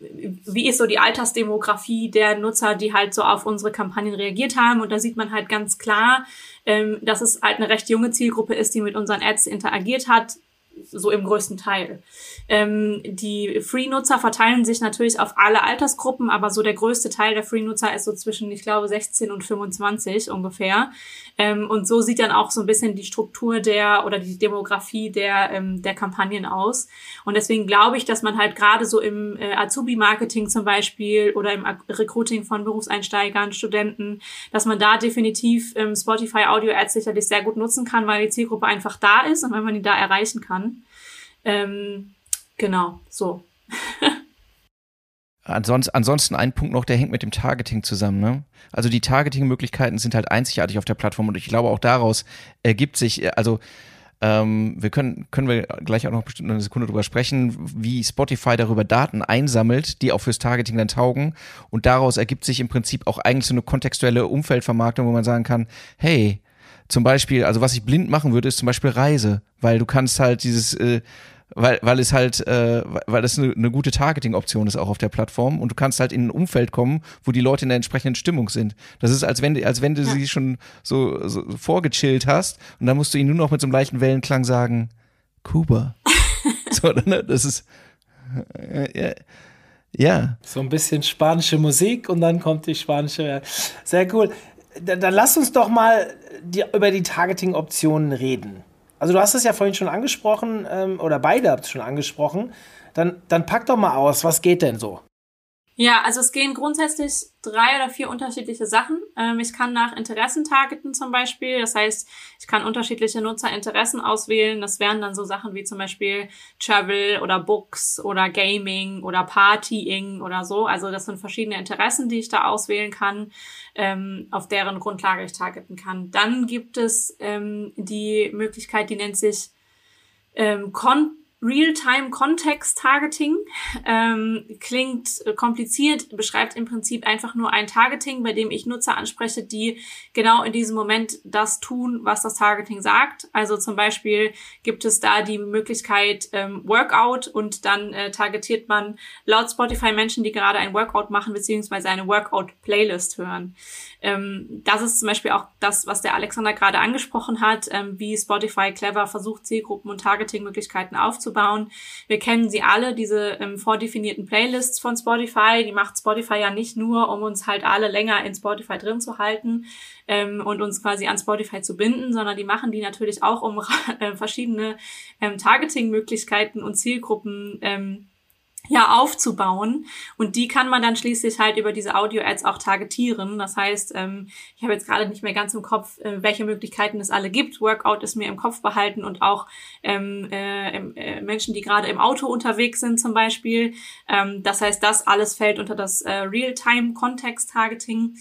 wie ist so die Altersdemografie der Nutzer, die halt so auf unsere Kampagnen reagiert haben. Und da sieht man halt ganz klar, ähm, dass es halt eine recht junge Zielgruppe ist, die mit unseren Ads interagiert hat so im größten Teil. Ähm, die Free-Nutzer verteilen sich natürlich auf alle Altersgruppen, aber so der größte Teil der Free-Nutzer ist so zwischen, ich glaube, 16 und 25 ungefähr. Ähm, und so sieht dann auch so ein bisschen die Struktur der oder die Demografie der, ähm, der Kampagnen aus. Und deswegen glaube ich, dass man halt gerade so im äh, Azubi-Marketing zum Beispiel oder im Recruiting von Berufseinsteigern, Studenten, dass man da definitiv ähm, Spotify Audio Ads sicherlich sehr gut nutzen kann, weil die Zielgruppe einfach da ist und wenn man die da erreichen kann. Ähm, genau, so. Ansonsten, ansonsten ein Punkt noch, der hängt mit dem Targeting zusammen. Ne? Also die Targeting-Möglichkeiten sind halt einzigartig auf der Plattform und ich glaube auch daraus ergibt sich, also ähm, wir können, können wir gleich auch noch bestimmt eine Sekunde drüber sprechen, wie Spotify darüber Daten einsammelt, die auch fürs Targeting dann taugen. Und daraus ergibt sich im Prinzip auch eigentlich so eine kontextuelle Umfeldvermarktung, wo man sagen kann, hey, zum Beispiel, also was ich blind machen würde, ist zum Beispiel Reise, weil du kannst halt dieses äh, weil, weil es halt, äh, weil das eine, eine gute Targeting-Option ist auch auf der Plattform und du kannst halt in ein Umfeld kommen, wo die Leute in der entsprechenden Stimmung sind. Das ist, als wenn, als wenn du ja. sie schon so, so vorgechillt hast und dann musst du ihnen nur noch mit so einem leichten Wellenklang sagen, Kuba. so, ne? Das ist, äh, ja. Ja. So ein bisschen spanische Musik und dann kommt die spanische. Sehr cool. Dann, lass uns doch mal die, über die Targeting-Optionen reden. Also du hast es ja vorhin schon angesprochen, ähm, oder beide habt es schon angesprochen. Dann, dann pack doch mal aus, was geht denn so? Ja, also es gehen grundsätzlich drei oder vier unterschiedliche Sachen. Ähm, ich kann nach Interessen targeten zum Beispiel. Das heißt, ich kann unterschiedliche Nutzerinteressen auswählen. Das wären dann so Sachen wie zum Beispiel Travel oder Books oder Gaming oder Partying oder so. Also das sind verschiedene Interessen, die ich da auswählen kann, ähm, auf deren Grundlage ich targeten kann. Dann gibt es ähm, die Möglichkeit, die nennt sich ähm, Con Real-Time-Context-Targeting ähm, klingt kompliziert, beschreibt im Prinzip einfach nur ein Targeting, bei dem ich Nutzer anspreche, die genau in diesem Moment das tun, was das Targeting sagt. Also zum Beispiel gibt es da die Möglichkeit ähm, Workout und dann äh, targetiert man laut Spotify Menschen, die gerade ein Workout machen, beziehungsweise eine Workout-Playlist hören. Ähm, das ist zum Beispiel auch das, was der Alexander gerade angesprochen hat, ähm, wie Spotify clever versucht, Zielgruppen und Targeting-Möglichkeiten aufzubauen. Wir kennen sie alle, diese ähm, vordefinierten Playlists von Spotify. Die macht Spotify ja nicht nur, um uns halt alle länger in Spotify drin zu halten ähm, und uns quasi an Spotify zu binden, sondern die machen die natürlich auch, um äh, verschiedene ähm, Targeting-Möglichkeiten und Zielgruppen ähm, ja aufzubauen. Und die kann man dann schließlich halt über diese Audio-Ads auch targetieren. Das heißt, ähm, ich habe jetzt gerade nicht mehr ganz im Kopf, äh, welche Möglichkeiten es alle gibt. Workout ist mir im Kopf behalten und auch ähm, äh, äh, Menschen, die gerade im Auto unterwegs sind zum Beispiel. Ähm, das heißt, das alles fällt unter das äh, Real-Time-Context-Targeting.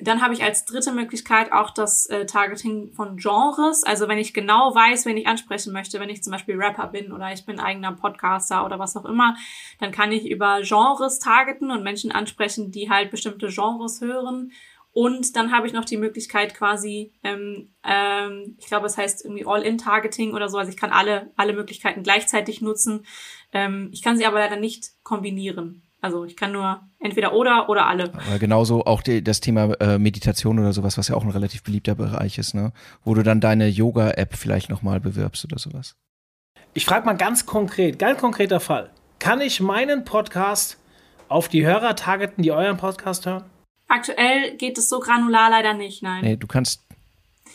Dann habe ich als dritte Möglichkeit auch das äh, Targeting von Genres. Also wenn ich genau weiß, wen ich ansprechen möchte, wenn ich zum Beispiel Rapper bin oder ich bin eigener Podcaster oder was auch immer, dann kann ich über Genres targeten und Menschen ansprechen, die halt bestimmte Genres hören. Und dann habe ich noch die Möglichkeit quasi, ähm, ähm, ich glaube, es heißt irgendwie All-in-Targeting oder so. Also ich kann alle, alle Möglichkeiten gleichzeitig nutzen. Ähm, ich kann sie aber leider nicht kombinieren. Also ich kann nur entweder oder oder alle. Aber genauso auch die, das Thema äh, Meditation oder sowas, was ja auch ein relativ beliebter Bereich ist, ne? Wo du dann deine Yoga-App vielleicht nochmal bewirbst oder sowas. Ich frage mal ganz konkret, ganz konkreter Fall. Kann ich meinen Podcast auf die Hörer targeten, die euren Podcast hören? Aktuell geht es so granular leider nicht, nein. Nee, du kannst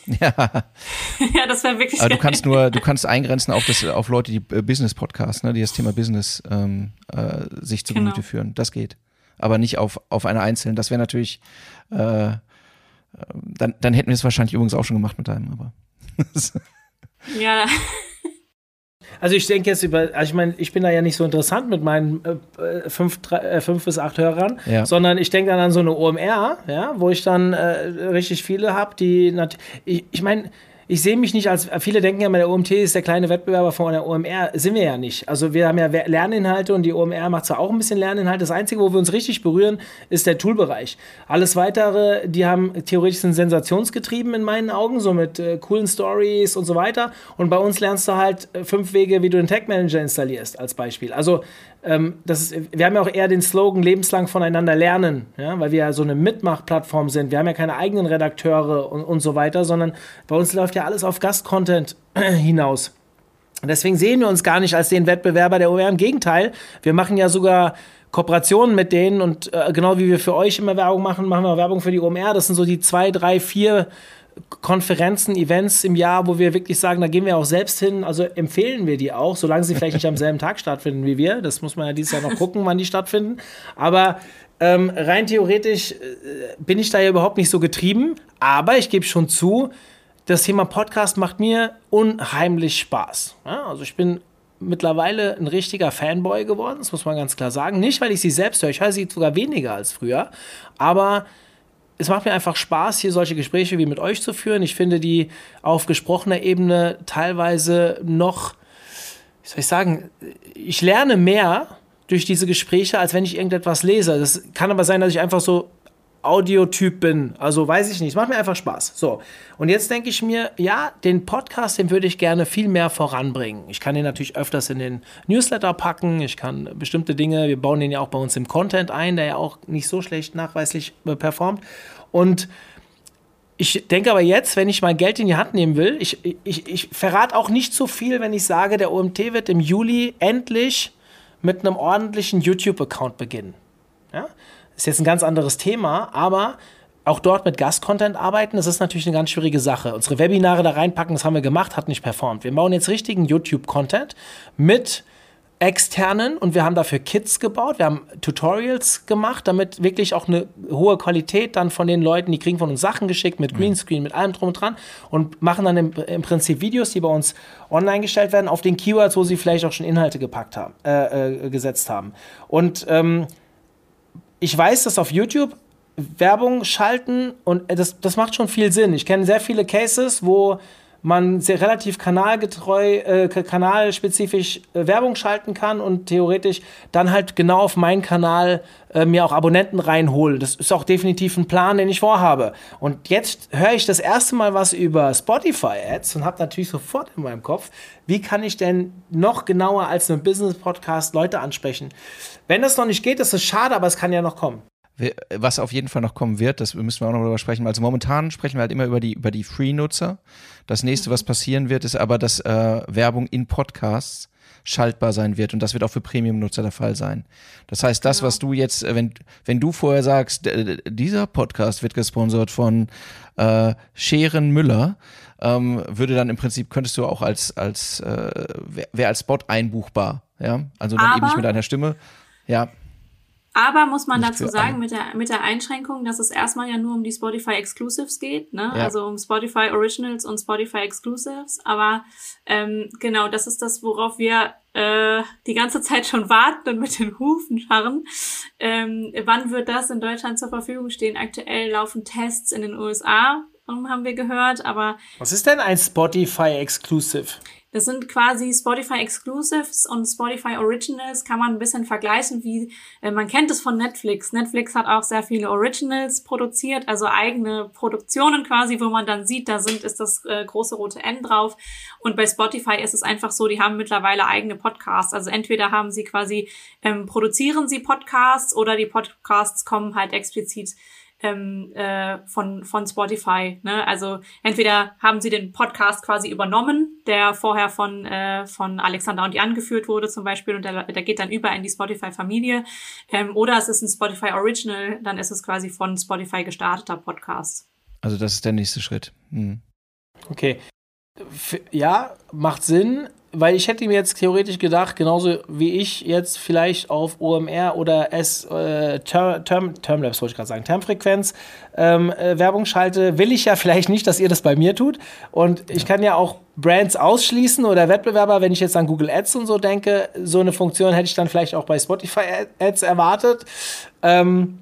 Ja. ja, das wäre wirklich. Aber du kannst nur, du kannst eingrenzen auf das, auf Leute, die äh, Business-Podcasts, ne, die das Thema Business ähm, äh, sich zu Gemüte genau. führen. Das geht. Aber nicht auf, auf eine einzelne. Das wäre natürlich, äh, dann, dann hätten wir es wahrscheinlich übrigens auch schon gemacht mit deinem, aber. ja. Also ich denke jetzt über, also ich meine, ich bin da ja nicht so interessant mit meinen äh, fünf, drei, äh, fünf bis acht Hörern, ja. sondern ich denke dann an so eine OMR, ja, wo ich dann äh, richtig viele habe, die, ich, ich meine, ich sehe mich nicht als, viele denken ja, der OMT ist der kleine Wettbewerber von der OMR. Sind wir ja nicht. Also wir haben ja Lerninhalte und die OMR macht zwar auch ein bisschen Lerninhalte. Das Einzige, wo wir uns richtig berühren, ist der Toolbereich. Alles Weitere, die haben theoretisch sind sensationsgetrieben in meinen Augen, so mit äh, coolen Stories und so weiter. Und bei uns lernst du halt äh, fünf Wege, wie du den Tag Manager installierst, als Beispiel. Also ähm, ist, wir haben ja auch eher den Slogan lebenslang voneinander lernen, ja, weil wir ja so eine Mitmachplattform sind. Wir haben ja keine eigenen Redakteure und, und so weiter, sondern bei uns läuft ja alles auf Gastcontent hinaus. deswegen sehen wir uns gar nicht als den Wettbewerber der OER. Im Gegenteil, wir machen ja sogar Kooperationen mit denen und äh, genau wie wir für euch immer Werbung machen, machen wir Werbung für die OMR. Das sind so die zwei, drei, vier Konferenzen, Events im Jahr, wo wir wirklich sagen, da gehen wir auch selbst hin. Also empfehlen wir die auch, solange sie vielleicht nicht am selben Tag stattfinden wie wir. Das muss man ja dieses Jahr noch gucken, wann die stattfinden. Aber ähm, rein theoretisch äh, bin ich da ja überhaupt nicht so getrieben. Aber ich gebe schon zu, das Thema Podcast macht mir unheimlich Spaß. Ja, also ich bin mittlerweile ein richtiger Fanboy geworden, das muss man ganz klar sagen. Nicht, weil ich sie selbst höre, ich höre sie sogar weniger als früher, aber es macht mir einfach Spaß, hier solche Gespräche wie mit euch zu führen. Ich finde die auf gesprochener Ebene teilweise noch, wie soll ich sagen, ich lerne mehr durch diese Gespräche, als wenn ich irgendetwas lese. Das kann aber sein, dass ich einfach so Audiotyp bin. Also weiß ich nicht. Es macht mir einfach Spaß. So. Und jetzt denke ich mir, ja, den Podcast, den würde ich gerne viel mehr voranbringen. Ich kann den natürlich öfters in den Newsletter packen. Ich kann bestimmte Dinge, wir bauen den ja auch bei uns im Content ein, der ja auch nicht so schlecht nachweislich äh, performt. Und ich denke aber jetzt, wenn ich mein Geld in die Hand nehmen will, ich, ich, ich verrate auch nicht so viel, wenn ich sage, der OMT wird im Juli endlich mit einem ordentlichen YouTube-Account beginnen. Ja? Ist jetzt ein ganz anderes Thema, aber auch dort mit Gastcontent arbeiten, das ist natürlich eine ganz schwierige Sache. Unsere Webinare da reinpacken, das haben wir gemacht, hat nicht performt. Wir bauen jetzt richtigen YouTube-Content mit externen und wir haben dafür Kits gebaut, wir haben Tutorials gemacht, damit wirklich auch eine hohe Qualität dann von den Leuten, die kriegen von uns Sachen geschickt mit Greenscreen, mit allem drum und dran und machen dann im, im Prinzip Videos, die bei uns online gestellt werden, auf den Keywords, wo sie vielleicht auch schon Inhalte gepackt haben, äh, äh, gesetzt haben. Und ähm, ich weiß, dass auf YouTube Werbung schalten und das, das macht schon viel Sinn. Ich kenne sehr viele Cases, wo man sehr relativ kanalgetreu, äh, kanalspezifisch äh, Werbung schalten kann und theoretisch dann halt genau auf meinen Kanal äh, mir auch Abonnenten reinhole. Das ist auch definitiv ein Plan, den ich vorhabe. Und jetzt höre ich das erste Mal was über Spotify-Ads und habe natürlich sofort in meinem Kopf, wie kann ich denn noch genauer als ein Business-Podcast Leute ansprechen? Wenn das noch nicht geht, ist es schade, aber es kann ja noch kommen was auf jeden Fall noch kommen wird, das müssen wir auch noch darüber sprechen. Also momentan sprechen wir halt immer über die, über die Free-Nutzer. Das nächste, was passieren wird, ist aber, dass äh, Werbung in Podcasts schaltbar sein wird und das wird auch für Premium-Nutzer der Fall sein. Das heißt, das, genau. was du jetzt, äh, wenn, wenn du vorher sagst, dieser Podcast wird gesponsert von äh, Scheren Müller, ähm, würde dann im Prinzip, könntest du auch als, als äh, wäre als Spot einbuchbar, ja? Also dann aber, eben nicht mit einer Stimme. Ja. Aber muss man dazu sagen, mit der, mit der Einschränkung, dass es erstmal ja nur um die Spotify Exclusives geht, ne? Ja. Also um Spotify Originals und Spotify Exclusives. Aber ähm, genau, das ist das, worauf wir äh, die ganze Zeit schon warten und mit den Hufen scharren. Ähm, wann wird das in Deutschland zur Verfügung stehen? Aktuell laufen Tests in den USA, haben wir gehört, aber. Was ist denn ein Spotify Exclusive? Das sind quasi Spotify Exclusives und Spotify Originals kann man ein bisschen vergleichen, wie äh, man kennt es von Netflix. Netflix hat auch sehr viele Originals produziert, also eigene Produktionen quasi, wo man dann sieht, da sind ist das äh, große rote N drauf. Und bei Spotify ist es einfach so, die haben mittlerweile eigene Podcasts. Also entweder haben sie quasi ähm, produzieren sie Podcasts oder die Podcasts kommen halt explizit ähm, äh, von, von Spotify. Ne? Also entweder haben sie den Podcast quasi übernommen, der vorher von, äh, von Alexander und Jan geführt wurde zum Beispiel und der, der geht dann über in die Spotify-Familie. Ähm, oder es ist ein Spotify Original, dann ist es quasi von Spotify gestarteter Podcast. Also das ist der nächste Schritt. Hm. Okay. F ja, macht Sinn weil ich hätte mir jetzt theoretisch gedacht, genauso wie ich jetzt vielleicht auf OMR oder S äh, Term, Term, Termlabs wollte ich gerade sagen, Termfrequenz ähm, äh, Werbung schalte, will ich ja vielleicht nicht, dass ihr das bei mir tut. Und ich kann ja auch Brands ausschließen oder Wettbewerber, wenn ich jetzt an Google Ads und so denke, so eine Funktion hätte ich dann vielleicht auch bei Spotify Ads erwartet. Ähm,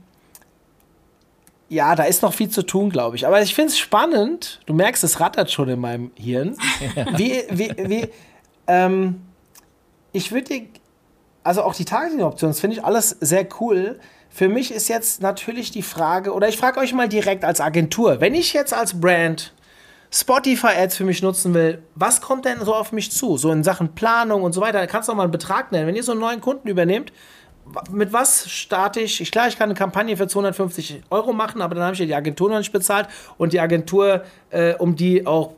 ja, da ist noch viel zu tun, glaube ich. Aber ich finde es spannend. Du merkst, es rattert schon in meinem Hirn. wie, wie, wie, ähm, ich würde also auch die Targeting-Optionen, finde ich alles sehr cool. Für mich ist jetzt natürlich die Frage, oder ich frage euch mal direkt als Agentur, wenn ich jetzt als Brand Spotify-Ads für mich nutzen will, was kommt denn so auf mich zu? So in Sachen Planung und so weiter. Da kannst du auch mal einen Betrag nennen. Wenn ihr so einen neuen Kunden übernehmt, mit was starte ich? ich? Klar, ich kann eine Kampagne für 250 Euro machen, aber dann habe ich ja die Agentur noch nicht bezahlt und die Agentur, äh, um die auch,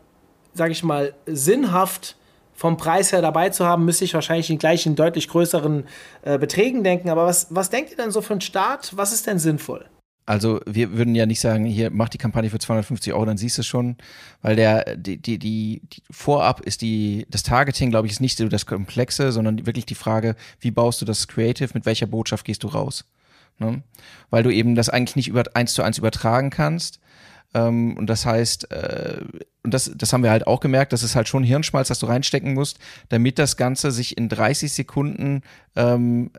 sage ich mal, sinnhaft vom Preis her dabei zu haben, müsste ich wahrscheinlich in gleichen, deutlich größeren äh, Beträgen denken. Aber was, was denkt ihr denn so für einen Start? Was ist denn sinnvoll? Also wir würden ja nicht sagen, hier mach die Kampagne für 250 Euro, dann siehst du es schon, weil der die, die, die, die vorab ist die das Targeting, glaube ich, ist nicht so das Komplexe, sondern wirklich die Frage, wie baust du das Creative, mit welcher Botschaft gehst du raus? Ne? Weil du eben das eigentlich nicht über eins zu eins übertragen kannst. Ähm, und das heißt, äh, und das, das haben wir halt auch gemerkt, das ist halt schon Hirnschmalz, das du reinstecken musst, damit das Ganze sich in 30 Sekunden ähm,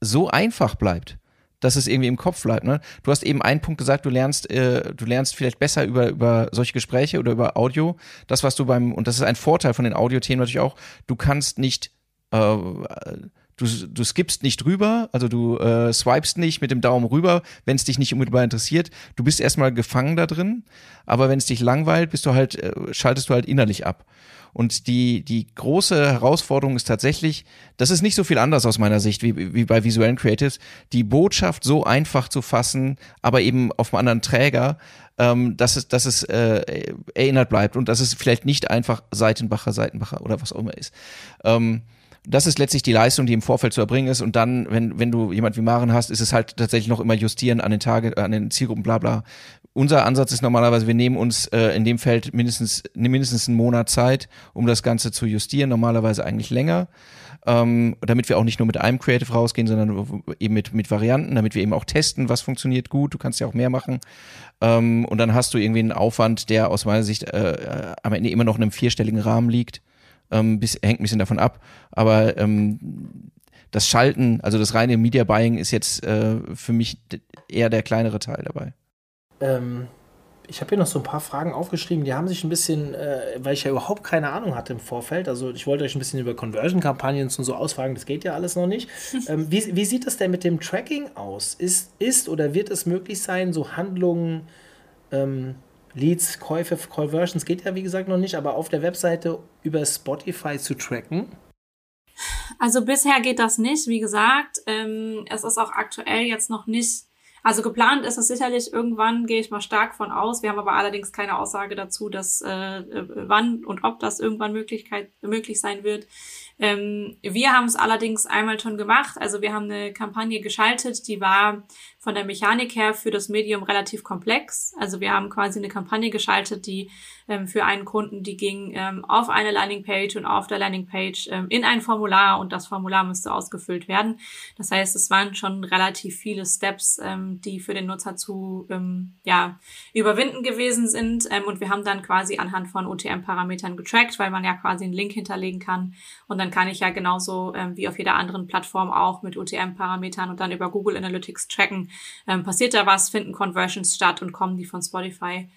so einfach bleibt dass es irgendwie im Kopf bleibt. Ne? Du hast eben einen Punkt gesagt, du lernst, äh, du lernst vielleicht besser über, über solche Gespräche oder über Audio. Das, was du beim, und das ist ein Vorteil von den Audiothemen natürlich auch, du kannst nicht äh, du, du skippst nicht rüber, also du äh, swipest nicht mit dem Daumen rüber, wenn es dich nicht unmittelbar interessiert. Du bist erstmal gefangen da drin, aber wenn es dich langweilt, bist du halt, äh, schaltest du halt innerlich ab. Und die, die große Herausforderung ist tatsächlich, das ist nicht so viel anders aus meiner Sicht wie, wie bei visuellen Creatives, die Botschaft so einfach zu fassen, aber eben auf einem anderen Träger, ähm, dass es, dass es äh, erinnert bleibt und dass es vielleicht nicht einfach Seitenbacher, Seitenbacher oder was auch immer ist. Ähm, das ist letztlich die Leistung, die im Vorfeld zu erbringen ist. Und dann, wenn, wenn du jemand wie Maren hast, ist es halt tatsächlich noch immer justieren an den Tage, an den Zielgruppen, bla bla. Unser Ansatz ist normalerweise, wir nehmen uns äh, in dem Feld mindestens, mindestens einen Monat Zeit, um das Ganze zu justieren, normalerweise eigentlich länger. Ähm, damit wir auch nicht nur mit einem Creative rausgehen, sondern eben mit, mit Varianten, damit wir eben auch testen, was funktioniert gut. Du kannst ja auch mehr machen. Ähm, und dann hast du irgendwie einen Aufwand, der aus meiner Sicht äh, äh am Ende immer noch in einem vierstelligen Rahmen liegt ähm, bis, hängt ein bisschen davon ab. Aber ähm, das Schalten, also das reine Media Buying ist jetzt äh, für mich eher der kleinere Teil dabei. Ähm, ich habe hier noch so ein paar Fragen aufgeschrieben, die haben sich ein bisschen, äh, weil ich ja überhaupt keine Ahnung hatte im Vorfeld, also ich wollte euch ein bisschen über Conversion-Kampagnen und so ausfragen, das geht ja alles noch nicht. ähm, wie, wie sieht das denn mit dem Tracking aus? Ist, ist oder wird es möglich sein, so Handlungen ähm, Leads, Käufe, Conversions geht ja wie gesagt noch nicht, aber auf der Webseite über Spotify zu tracken? Also bisher geht das nicht, wie gesagt. Ähm, es ist auch aktuell jetzt noch nicht, also geplant ist es sicherlich irgendwann, gehe ich mal stark von aus. Wir haben aber allerdings keine Aussage dazu, dass äh, wann und ob das irgendwann Möglichkeit, möglich sein wird. Ähm, wir haben es allerdings einmal schon gemacht. Also wir haben eine Kampagne geschaltet, die war von der Mechanik her für das Medium relativ komplex. Also wir haben quasi eine Kampagne geschaltet, die ähm, für einen Kunden, die ging ähm, auf eine Landingpage und auf der Landingpage ähm, in ein Formular und das Formular müsste ausgefüllt werden. Das heißt, es waren schon relativ viele Steps, ähm, die für den Nutzer zu ähm, ja, überwinden gewesen sind. Ähm, und wir haben dann quasi anhand von OTM-Parametern getrackt, weil man ja quasi einen Link hinterlegen kann. Und dann kann ich ja genauso wie auf jeder anderen Plattform auch mit OTM-Parametern und dann über Google Analytics tracken, ähm, passiert da was, finden Conversions statt und kommen die von Spotify.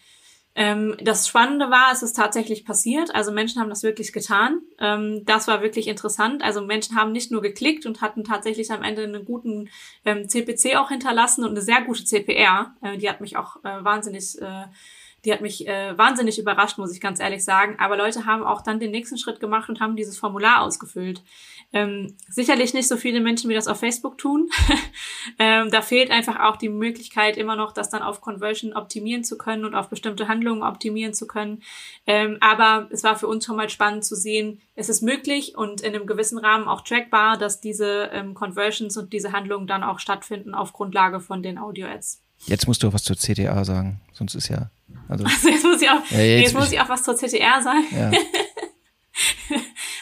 Ähm, das Spannende war, es ist tatsächlich passiert. Also Menschen haben das wirklich getan. Ähm, das war wirklich interessant. Also Menschen haben nicht nur geklickt und hatten tatsächlich am Ende einen guten ähm, CPC auch hinterlassen und eine sehr gute CPR. Äh, die hat mich auch äh, wahnsinnig äh, die hat mich äh, wahnsinnig überrascht, muss ich ganz ehrlich sagen. Aber Leute haben auch dann den nächsten Schritt gemacht und haben dieses Formular ausgefüllt. Ähm, sicherlich nicht so viele Menschen, wie das auf Facebook tun. ähm, da fehlt einfach auch die Möglichkeit, immer noch das dann auf Conversion optimieren zu können und auf bestimmte Handlungen optimieren zu können. Ähm, aber es war für uns schon mal spannend zu sehen, es ist möglich und in einem gewissen Rahmen auch trackbar, dass diese ähm, Conversions und diese Handlungen dann auch stattfinden auf Grundlage von den Audio-Ads. Jetzt musst du was zur CTA sagen, sonst ist ja. Also, also jetzt muss ich auch, ja, jetzt, jetzt muss ich auch was zur CTR sagen. Ja.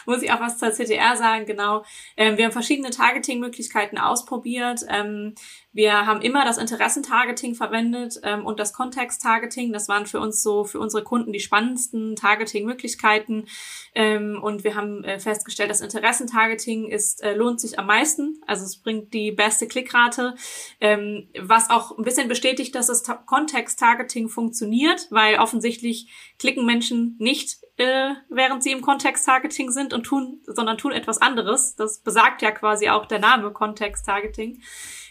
muss ich auch was zur CTR sagen, genau. Ähm, wir haben verschiedene Targeting-Möglichkeiten ausprobiert. Ähm, wir haben immer das Interessentargeting verwendet ähm, und das Kontext-Targeting. Das waren für uns so, für unsere Kunden die spannendsten Targeting-Möglichkeiten. Ähm, und wir haben äh, festgestellt, das Interessentargeting ist, äh, lohnt sich am meisten. Also es bringt die beste Klickrate, ähm, was auch ein bisschen bestätigt, dass das Kontext-Targeting funktioniert, weil offensichtlich klicken Menschen nicht, äh, während sie im Kontext-Targeting sind und tun, sondern tun etwas anderes. Das besagt ja quasi auch der Name Kontext-Targeting.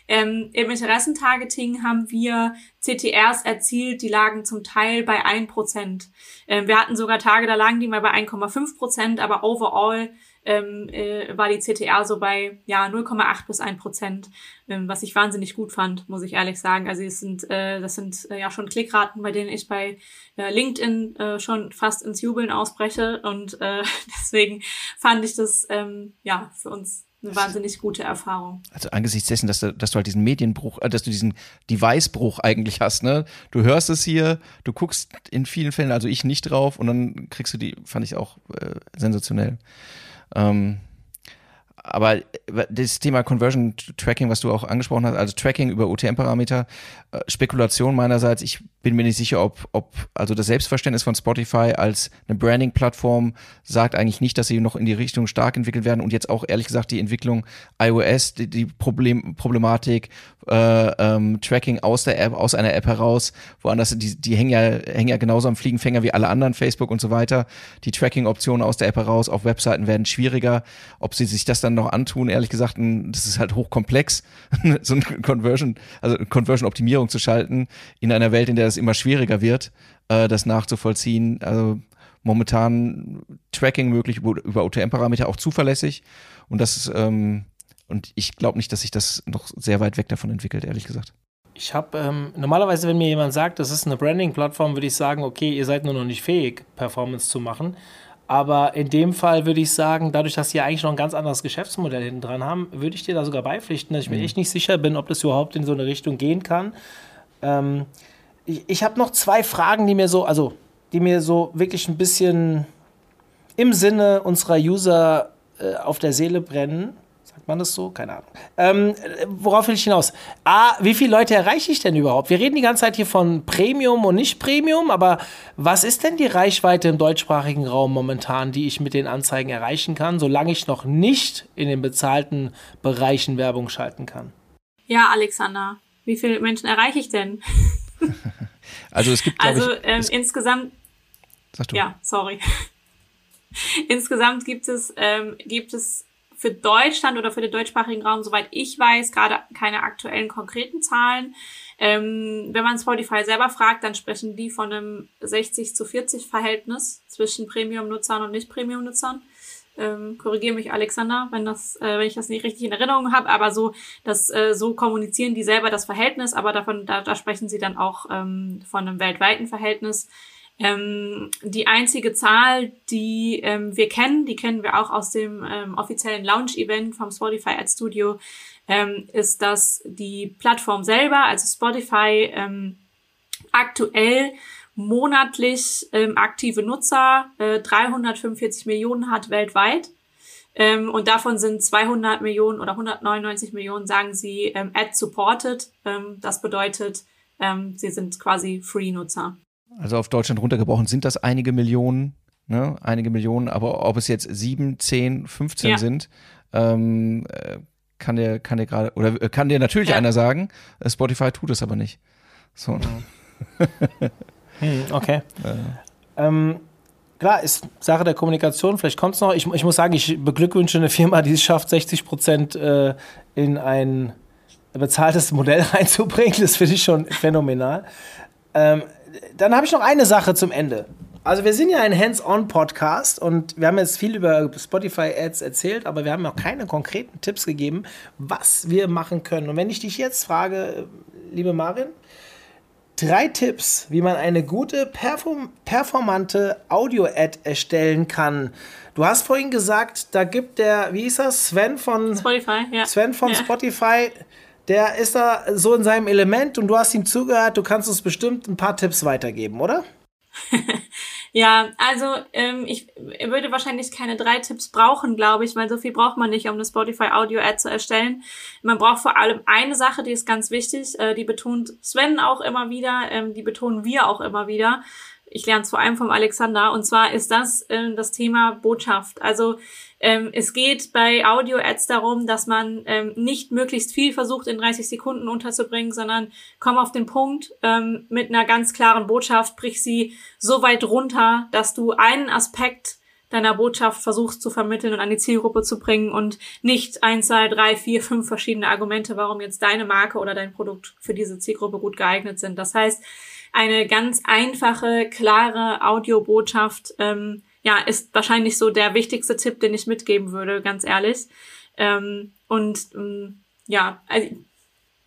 Ähm, Im Interessentargeting haben wir CTRs erzielt, die lagen zum Teil bei 1%. Ähm, wir hatten sogar Tage, da lagen die mal bei 1,5%, aber overall ähm, äh, war die CTR so bei ja 0,8 bis 1 Prozent, ähm, was ich wahnsinnig gut fand, muss ich ehrlich sagen. Also es sind äh, das sind äh, ja schon Klickraten, bei denen ich bei äh, LinkedIn äh, schon fast ins Jubeln ausbreche und äh, deswegen fand ich das ähm, ja für uns eine wahnsinnig gute Erfahrung. Also angesichts dessen, dass du, dass du halt diesen Medienbruch, äh, dass du diesen Device-Bruch eigentlich hast, ne? Du hörst es hier, du guckst in vielen Fällen, also ich nicht drauf und dann kriegst du die, fand ich auch äh, sensationell. Ähm, aber das Thema Conversion Tracking, was du auch angesprochen hast, also Tracking über UTM-Parameter, äh, Spekulation meinerseits, ich bin mir nicht sicher, ob, ob, also das Selbstverständnis von Spotify als eine Branding-Plattform sagt eigentlich nicht, dass sie noch in die Richtung stark entwickelt werden und jetzt auch ehrlich gesagt die Entwicklung iOS, die, die Problem, Problematik, äh, ähm, Tracking aus der App, aus einer App heraus, woanders, die, die hängen ja, hängen ja genauso am Fliegenfänger wie alle anderen, Facebook und so weiter. Die Tracking-Optionen aus der App heraus auf Webseiten werden schwieriger. Ob sie sich das dann noch antun, ehrlich gesagt, das ist halt hochkomplex, so ein Conversion, also Conversion-Optimierung zu schalten in einer Welt, in der es immer schwieriger wird, äh, das nachzuvollziehen. Also momentan Tracking möglich über, über OTM-Parameter auch zuverlässig. Und das ist, ähm, und ich glaube nicht, dass sich das noch sehr weit weg davon entwickelt, ehrlich gesagt. Ich habe ähm, normalerweise, wenn mir jemand sagt, das ist eine Branding-Plattform, würde ich sagen, okay, ihr seid nur noch nicht fähig, Performance zu machen. Aber in dem Fall würde ich sagen, dadurch, dass sie eigentlich noch ein ganz anderes Geschäftsmodell hinten dran haben, würde ich dir da sogar beipflichten, dass ich mir mhm. echt nicht sicher bin, ob das überhaupt in so eine Richtung gehen kann. Ähm, ich, ich habe noch zwei Fragen, die mir so, also die mir so wirklich ein bisschen im Sinne unserer User äh, auf der Seele brennen. Sagt man das so? Keine Ahnung. Ähm, worauf will ich hinaus? A, wie viele Leute erreiche ich denn überhaupt? Wir reden die ganze Zeit hier von Premium und nicht Premium, aber was ist denn die Reichweite im deutschsprachigen Raum momentan, die ich mit den Anzeigen erreichen kann, solange ich noch nicht in den bezahlten Bereichen Werbung schalten kann? Ja, Alexander, wie viele Menschen erreiche ich denn? also es gibt, also ich, ähm, insgesamt. Sag du. Ja, sorry. insgesamt gibt es ähm, gibt es für Deutschland oder für den deutschsprachigen Raum, soweit ich weiß, gerade keine aktuellen konkreten Zahlen. Ähm, wenn man Spotify selber fragt, dann sprechen die von einem 60 zu 40 Verhältnis zwischen Premium-Nutzern und Nicht-Premium-Nutzern. Ähm, Korrigiere mich, Alexander, wenn das, äh, wenn ich das nicht richtig in Erinnerung habe, aber so, das, äh, so kommunizieren die selber das Verhältnis, aber davon, da, da sprechen sie dann auch ähm, von einem weltweiten Verhältnis. Ähm, die einzige Zahl, die ähm, wir kennen, die kennen wir auch aus dem ähm, offiziellen Launch-Event vom Spotify Ad Studio, ähm, ist, dass die Plattform selber, also Spotify, ähm, aktuell monatlich ähm, aktive Nutzer, äh, 345 Millionen hat weltweit. Und davon sind 200 Millionen oder 199 Millionen, sagen sie, ad-supported. Das bedeutet, sie sind quasi Free-Nutzer. Also auf Deutschland runtergebrochen sind das einige Millionen, ne? einige Millionen, aber ob es jetzt sieben, zehn, 15 ja. sind, ähm, äh, kann dir, kann dir gerade, oder äh, kann dir natürlich ja. einer sagen, äh, Spotify tut es aber nicht. So. Ja. Hm, okay. Ja. Ähm, klar, ist Sache der Kommunikation. Vielleicht kommt es noch. Ich, ich, muss sagen, ich beglückwünsche eine Firma, die es schafft, 60 Prozent äh, in ein bezahltes Modell reinzubringen. Das finde ich schon phänomenal. Ähm, dann habe ich noch eine Sache zum Ende. Also wir sind ja ein Hands-on-Podcast und wir haben jetzt viel über Spotify-Ads erzählt, aber wir haben noch keine konkreten Tipps gegeben, was wir machen können. Und wenn ich dich jetzt frage, liebe Marin, Drei Tipps, wie man eine gute, perform performante Audio-Ad erstellen kann. Du hast vorhin gesagt, da gibt der, wie hieß das, Sven von Spotify, ja. Sven von ja. Spotify, der ist da so in seinem Element und du hast ihm zugehört, du kannst uns bestimmt ein paar Tipps weitergeben, oder? Ja, also ähm, ich würde wahrscheinlich keine drei Tipps brauchen, glaube ich, weil so viel braucht man nicht, um eine Spotify Audio Ad zu erstellen. Man braucht vor allem eine Sache, die ist ganz wichtig, äh, die betont Sven auch immer wieder, ähm, die betonen wir auch immer wieder. Ich lerne es vor allem vom Alexander und zwar ist das äh, das Thema Botschaft. Also ähm, es geht bei Audio-Ads darum, dass man ähm, nicht möglichst viel versucht, in 30 Sekunden unterzubringen, sondern komm auf den Punkt ähm, mit einer ganz klaren Botschaft, brich sie so weit runter, dass du einen Aspekt deiner Botschaft versuchst zu vermitteln und an die Zielgruppe zu bringen und nicht ein, zwei, drei, vier, fünf verschiedene Argumente, warum jetzt deine Marke oder dein Produkt für diese Zielgruppe gut geeignet sind. Das heißt, eine ganz einfache, klare Audiobotschaft ähm, ja, ist wahrscheinlich so der wichtigste Tipp, den ich mitgeben würde, ganz ehrlich. Ähm, und ähm, ja, also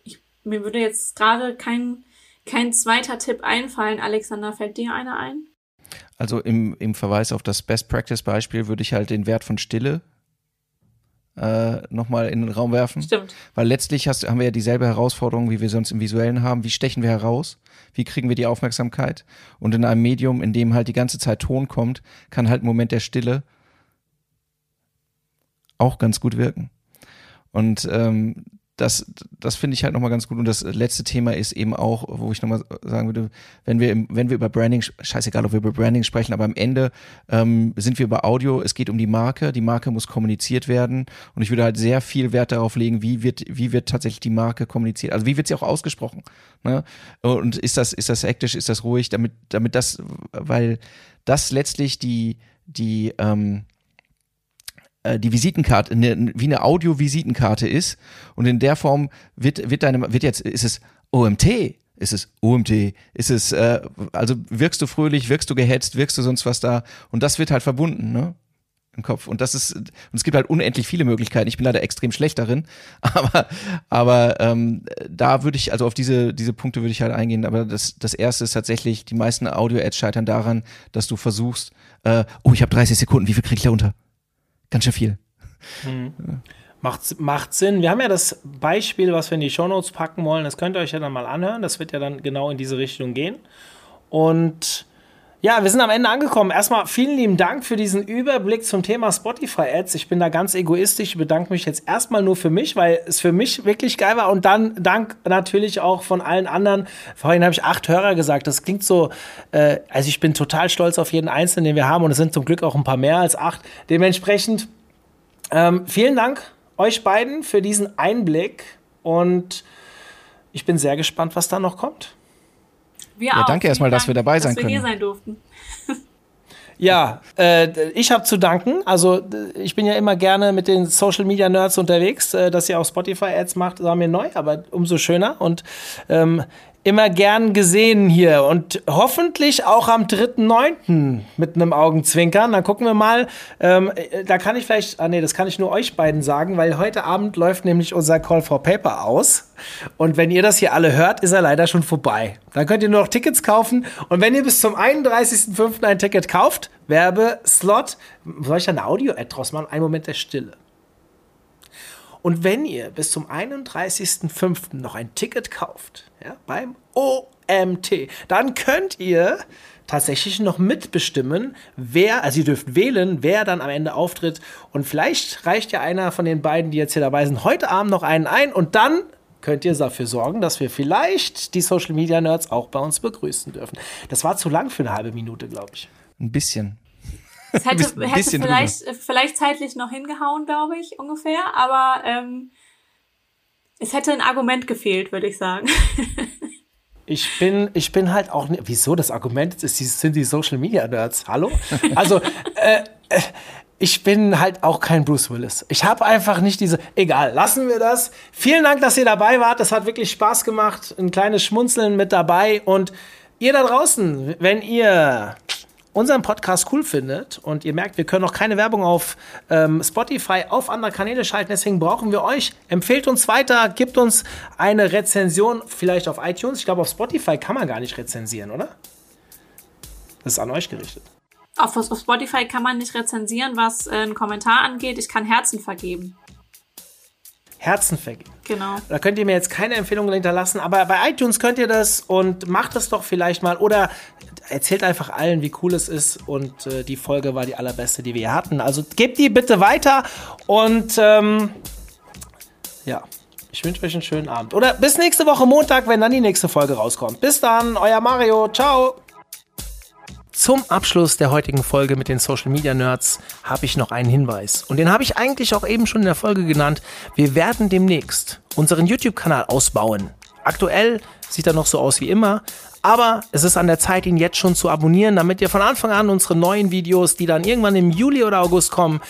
ich, mir würde jetzt gerade kein, kein zweiter Tipp einfallen. Alexander, fällt dir einer ein? Also im, im Verweis auf das Best Practice Beispiel würde ich halt den Wert von Stille äh, nochmal in den Raum werfen. Stimmt. Weil letztlich hast, haben wir ja dieselbe Herausforderung, wie wir sonst im Visuellen haben. Wie stechen wir heraus? Wie kriegen wir die Aufmerksamkeit? Und in einem Medium, in dem halt die ganze Zeit Ton kommt, kann halt ein Moment der Stille auch ganz gut wirken. Und ähm, das, das finde ich halt nochmal ganz gut. Und das letzte Thema ist eben auch, wo ich nochmal sagen würde, wenn wir, im, wenn wir über Branding, scheißegal, ob wir über Branding sprechen, aber am Ende ähm, sind wir über Audio, es geht um die Marke, die Marke muss kommuniziert werden und ich würde halt sehr viel Wert darauf legen, wie wird, wie wird tatsächlich die Marke kommuniziert, also wie wird sie auch ausgesprochen. Ne? Und ist das, ist das hektisch, ist das ruhig, damit, damit das, weil das letztlich die, die, ähm, äh, die Visitenkarte, eine, wie eine Audio-Visitenkarte ist. Und in der Form wird, wird deine, wird jetzt, ist es OMT, ist es OMT, ist es, äh, also wirkst du fröhlich, wirkst du gehetzt, wirkst du sonst was da. Und das wird halt verbunden, ne? Im Kopf. Und das ist, und es gibt halt unendlich viele Möglichkeiten. Ich bin leider extrem schlecht darin. Aber, aber ähm, da würde ich, also auf diese, diese Punkte würde ich halt eingehen. Aber das, das erste ist tatsächlich, die meisten Audio-Ads scheitern daran, dass du versuchst, äh, oh, ich habe 30 Sekunden, wie viel kriege ich da unter? Ganz schön viel. Mhm. Macht, macht Sinn. Wir haben ja das Beispiel, was wir in die Shownotes packen wollen. Das könnt ihr euch ja dann mal anhören. Das wird ja dann genau in diese Richtung gehen. Und ja, wir sind am Ende angekommen. Erstmal vielen lieben Dank für diesen Überblick zum Thema Spotify Ads. Ich bin da ganz egoistisch. Ich bedanke mich jetzt erstmal nur für mich, weil es für mich wirklich geil war. Und dann Dank natürlich auch von allen anderen. Vorhin habe ich acht Hörer gesagt. Das klingt so, äh, also ich bin total stolz auf jeden Einzelnen, den wir haben. Und es sind zum Glück auch ein paar mehr als acht. Dementsprechend ähm, vielen Dank euch beiden für diesen Einblick. Und ich bin sehr gespannt, was da noch kommt. Wir ja, auch. danke erstmal, dass wir dabei sein dass können. Dass wir hier sein durften. Ja, äh, ich habe zu danken. Also ich bin ja immer gerne mit den Social Media Nerds unterwegs, äh, dass ihr auch Spotify Ads macht, war mir neu, aber umso schöner. Und ähm, immer gern gesehen hier und hoffentlich auch am 3.9. mit einem Augenzwinkern. Dann gucken wir mal. Ähm, äh, da kann ich vielleicht, ah nee, das kann ich nur euch beiden sagen, weil heute Abend läuft nämlich unser Call for Paper aus. Und wenn ihr das hier alle hört, ist er leider schon vorbei. Dann könnt ihr nur noch Tickets kaufen. Und wenn ihr bis zum 31.05. ein Ticket kauft, Werbeslot, soll ich da eine Audio-Ad draus machen? Ein Moment der Stille. Und wenn ihr bis zum 31.05. noch ein Ticket kauft, ja, beim OMT, dann könnt ihr tatsächlich noch mitbestimmen, wer, also ihr dürft wählen, wer dann am Ende auftritt. Und vielleicht reicht ja einer von den beiden, die jetzt hier dabei sind, heute Abend noch einen ein und dann könnt ihr dafür sorgen, dass wir vielleicht die Social Media Nerds auch bei uns begrüßen dürfen. Das war zu lang für eine halbe Minute, glaube ich. Ein bisschen. Es hätte, hätte vielleicht, vielleicht zeitlich noch hingehauen, glaube ich, ungefähr, aber ähm, es hätte ein Argument gefehlt, würde ich sagen. Ich bin, ich bin halt auch. Wieso das Argument ist, sind die Social Media Nerds? Hallo? Also, äh, äh, ich bin halt auch kein Bruce Willis. Ich habe einfach nicht diese. Egal, lassen wir das. Vielen Dank, dass ihr dabei wart. Das hat wirklich Spaß gemacht. Ein kleines Schmunzeln mit dabei. Und ihr da draußen, wenn ihr unseren Podcast cool findet und ihr merkt, wir können noch keine Werbung auf ähm, Spotify, auf andere Kanäle schalten, deswegen brauchen wir euch. Empfehlt uns weiter, gebt uns eine Rezension, vielleicht auf iTunes. Ich glaube, auf Spotify kann man gar nicht rezensieren, oder? Das ist an euch gerichtet. Auf, auf Spotify kann man nicht rezensieren, was äh, einen Kommentar angeht. Ich kann Herzen vergeben. Herzen vergeben. Genau. Da könnt ihr mir jetzt keine Empfehlung hinterlassen, aber bei iTunes könnt ihr das und macht das doch vielleicht mal. Oder erzählt einfach allen, wie cool es ist und äh, die Folge war die allerbeste, die wir hatten. Also gebt die bitte weiter und ähm, ja, ich wünsche euch einen schönen Abend. Oder bis nächste Woche Montag, wenn dann die nächste Folge rauskommt. Bis dann, euer Mario. Ciao. Zum Abschluss der heutigen Folge mit den Social Media Nerds habe ich noch einen Hinweis. Und den habe ich eigentlich auch eben schon in der Folge genannt. Wir werden demnächst unseren YouTube-Kanal ausbauen. Aktuell sieht er noch so aus wie immer, aber es ist an der Zeit, ihn jetzt schon zu abonnieren, damit ihr von Anfang an unsere neuen Videos, die dann irgendwann im Juli oder August kommen,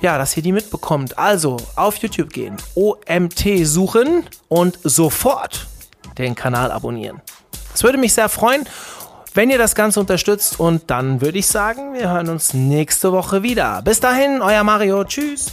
ja, dass ihr die mitbekommt. Also auf YouTube gehen, OMT suchen und sofort den Kanal abonnieren. Das würde mich sehr freuen, wenn ihr das Ganze unterstützt und dann würde ich sagen, wir hören uns nächste Woche wieder. Bis dahin, euer Mario. Tschüss.